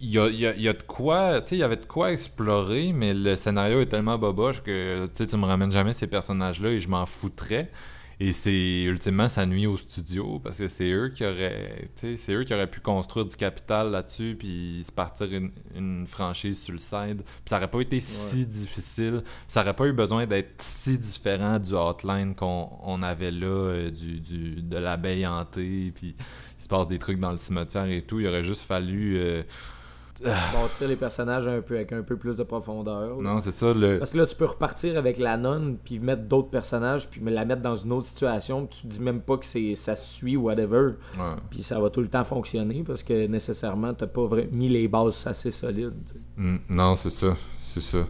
Il y, a, il y a- il y a de quoi, tu sais, il y avait de quoi explorer, mais le scénario est tellement boboche que tu sais, tu me ramènes jamais ces personnages-là et je m'en foutrais. Et c'est ultimement ça nuit au studio parce que c'est eux qui auraient, tu sais, c'est eux qui auraient pu construire du capital là-dessus puis se partir une, une franchise sur le side. Puis ça aurait pas été si difficile, ça aurait pas eu besoin d'être si différent du hotline qu'on on avait là, euh, du, du- de l'abeille hantée, puis il se passe des trucs dans le cimetière et tout. Il aurait juste fallu. euh, bâtir les personnages un peu avec un peu plus de profondeur. Non, c'est ça. Le... Parce que là, tu peux repartir avec la nonne, puis mettre d'autres personnages, puis me la mettre dans une autre situation, puis tu dis même pas que c'est ça se suit, whatever. Ouais. Puis ça va tout le temps fonctionner, parce que nécessairement, t'as pas mis les bases assez solides. Mm, non, c'est ça. C'est ça.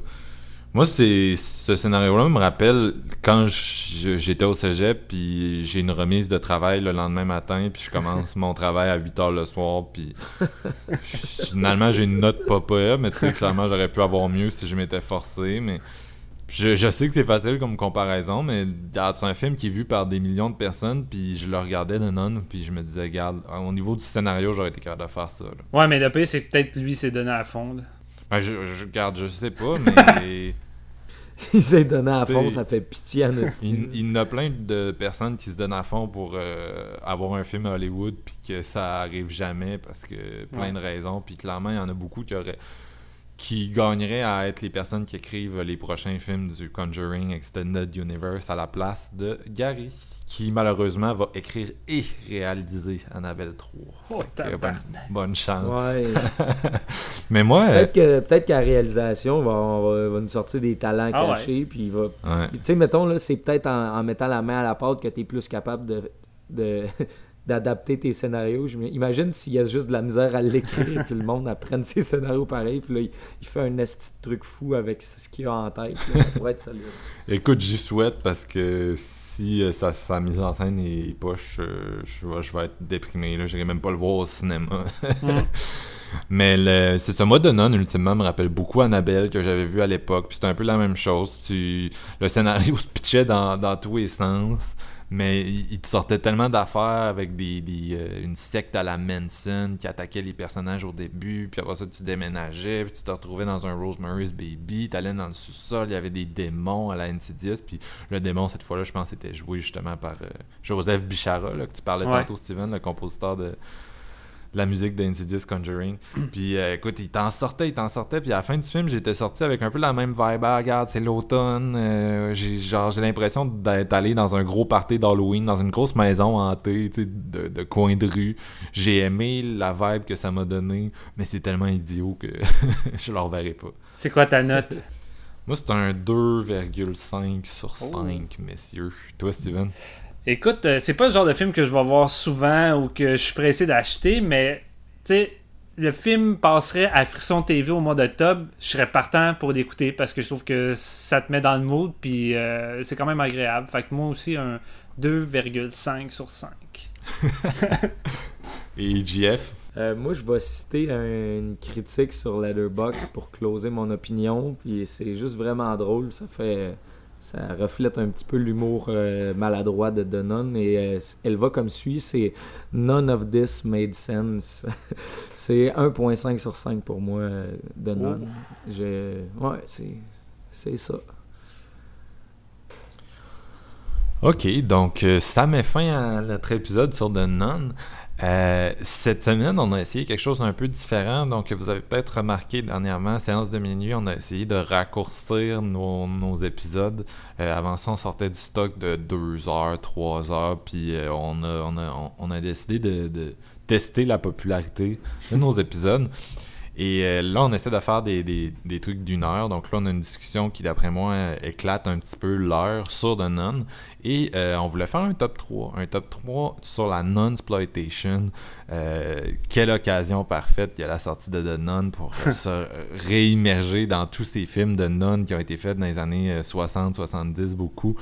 Moi, c'est ce scénario-là me rappelle quand j'étais au cégep, puis j'ai une remise de travail le lendemain matin, puis je commence mon travail à 8 heures le soir, puis finalement, j'ai une note pas mais tu sais, clairement, j'aurais pu avoir mieux si je m'étais forcé, mais je, je sais que c'est facile comme comparaison, mais c'est un film qui est vu par des millions de personnes, puis je le regardais de non, puis je me disais, regarde, au niveau du scénario, j'aurais été capable de faire ça. là. Ouais, mais le pire, c'est peut-être lui s'est donné à fond. là. Ben, je, je je sais pas, mais... Il s'est donné à fond, ça fait pitié en esti. Il, il y en a plein de personnes qui se donnent à fond pour euh, avoir un film à Hollywood puis que ça arrive jamais parce que plein Ouais. de raisons puis clairement il y en a beaucoup qui auraient qui gagneraient à être les personnes qui écrivent les prochains films du Conjuring Extended Universe à la place de Gary, qui malheureusement va écrire et réaliser Annabelle 3. Oh, que, bonne, bonne chance. Ouais. Mais moi, peut-être que peut-être qu'à la réalisation, va, on va, nous sortir des talents Ah ouais. cachés, puis il va. ouais. Tu sais, mettons, là, c'est peut-être en, en mettant la main à la pâte que tu es plus capable de. de d'adapter tes scénarios. Je m'imagine s'il y a juste de la misère à l'écrire, puis le monde apprenne ses scénarios pareil, puis là, il, il fait un esti de truc fou avec ce qu'il a en tête. là. Ça pourrait être solide. Écoute, j'y souhaite parce que si euh, sa, sa mise en scène est poche, euh, je, vais, je vais être déprimé. Je n'irai même pas le voir au cinéma. Mais le- c'est ce mode de non, ultimement, me rappelle beaucoup Annabelle que j'avais vu à l'époque. Puis c'était un peu la même chose. Tu, le scénario se pitchait dans, dans tous les sens. Mais il, te sortait tellement d'affaires avec des, des, euh, une secte à la Manson qui attaquait les personnages au début. Puis après ça, tu déménageais. Puis tu te retrouvais dans un Rosemary's Baby. Tu allais dans le sous-sol. Il y avait des démons à la Insidious. Puis le démon, cette fois-là, je pense, était joué justement par euh, Joseph Bichara, là, que tu parlais Ouais. tantôt, Steven, le compositeur de la musique d'Insidious Conjuring. Puis euh, écoute, il t'en sortait, il t'en sortait. Puis à la fin du film, j'étais sorti avec un peu la même vibe. Ah, regarde, c'est l'automne. euh, j'ai genre j'ai l'impression d'être allé dans un gros party d'Halloween, dans une grosse maison hantée, tu sais, de, de coin de rue. J'ai aimé la vibe que ça m'a donné, mais c'est tellement idiot que je le reverrai pas. C'est quoi ta note? Moi, c'est un 2,5 sur 5, Oh. messieurs. Toi, Steven? Écoute, euh, c'est pas le genre de film que je vais voir souvent ou que je suis pressé d'acheter, mais tu sais, le film passerait à Frisson TV au mois d'octobre, je serais partant pour l'écouter parce que je trouve que ça te met dans le mood, puis euh, c'est quand même agréable. Fait que moi aussi, un 2,5 sur 5. Et JF? Euh, moi, je vais citer un- une critique sur Letterboxd pour closer mon opinion. Puis c'est juste vraiment drôle. Ça fait, ça reflète un petit peu l'humour euh, maladroit de The Nun. Et euh, elle va comme suit c'est None of this made sense. c'est 1.5 sur 5 pour moi, euh. Je, ouais, c'est, c'est ça. Ok, donc euh, ça met fin à notre épisode sur The Nun. Euh, cette semaine, on a essayé quelque chose d'un peu différent. Donc, vous avez peut-être remarqué dernièrement, séance de minuit, on a essayé de raccourcir nos, épisodes. Euh, avant ça, on sortait du stock de 2 heures, 3 heures, puis euh, on, a, décidé de tester la popularité de nos épisodes. Et euh, là, on essaie de faire des, des- des trucs d'une heure. Donc là, on a une discussion qui, d'après moi, éclate un petit peu l'heure sur The Nun. Et euh, on voulait faire un top 3. Un top 3 sur la non-exploitation. Euh, quelle occasion parfaite. Il y a la sortie de The Nun pour euh, se réimmerger dans tous ces films de Nun qui ont été faits dans les années euh, 60, 70, beaucoup.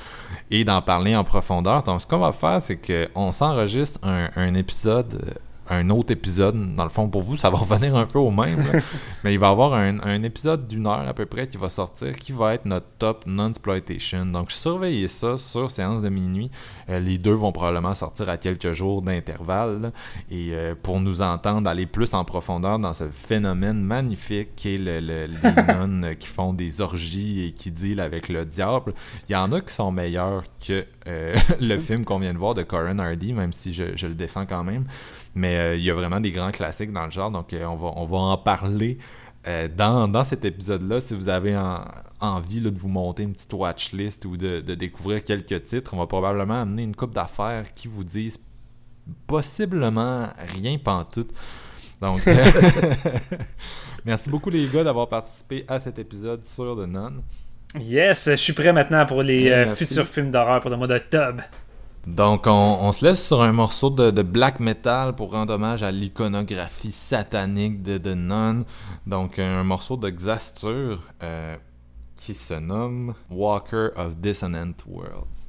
Et d'en parler en profondeur. Donc, ce qu'on va faire, c'est qu'on s'enregistre un, un épisode. Un autre épisode, dans le fond, pour vous, ça va revenir un peu au même, là. mais il va y avoir un, un épisode d'une heure à peu près qui va sortir, qui va être notre top non-exploitation. Donc, surveillez ça sur séance de minuit. Euh, les deux vont probablement sortir à quelques jours d'intervalle. Et euh, pour nous entendre aller plus en profondeur dans ce phénomène magnifique qui est le, le- les nonnes euh, qui font des orgies et qui dealent avec le diable, il y en a qui sont meilleurs que euh, le film qu'on vient de voir de Corin Hardy, même si je, je le défends quand même. Mais euh, il y a vraiment des grands classiques dans le genre, donc euh, on, va, on va en parler euh, dans, dans cet épisode-là. Si vous avez en- envie là, de vous monter une petite watchlist ou de, de découvrir quelques titres, on va probablement amener une coupe d'affaires qui vous disent possiblement rien pantoute. Donc, merci beaucoup les gars d'avoir participé à cet épisode sur The Nun. Yes, je suis prêt maintenant pour les euh, futurs films d'horreur pour le mois d'octobre. Donc, on, se laisse sur un morceau de, black metal pour rendre hommage à l'iconographie satanique de The. Donc, un morceau de Xastur euh, qui se nomme Walker of Dissonant Worlds.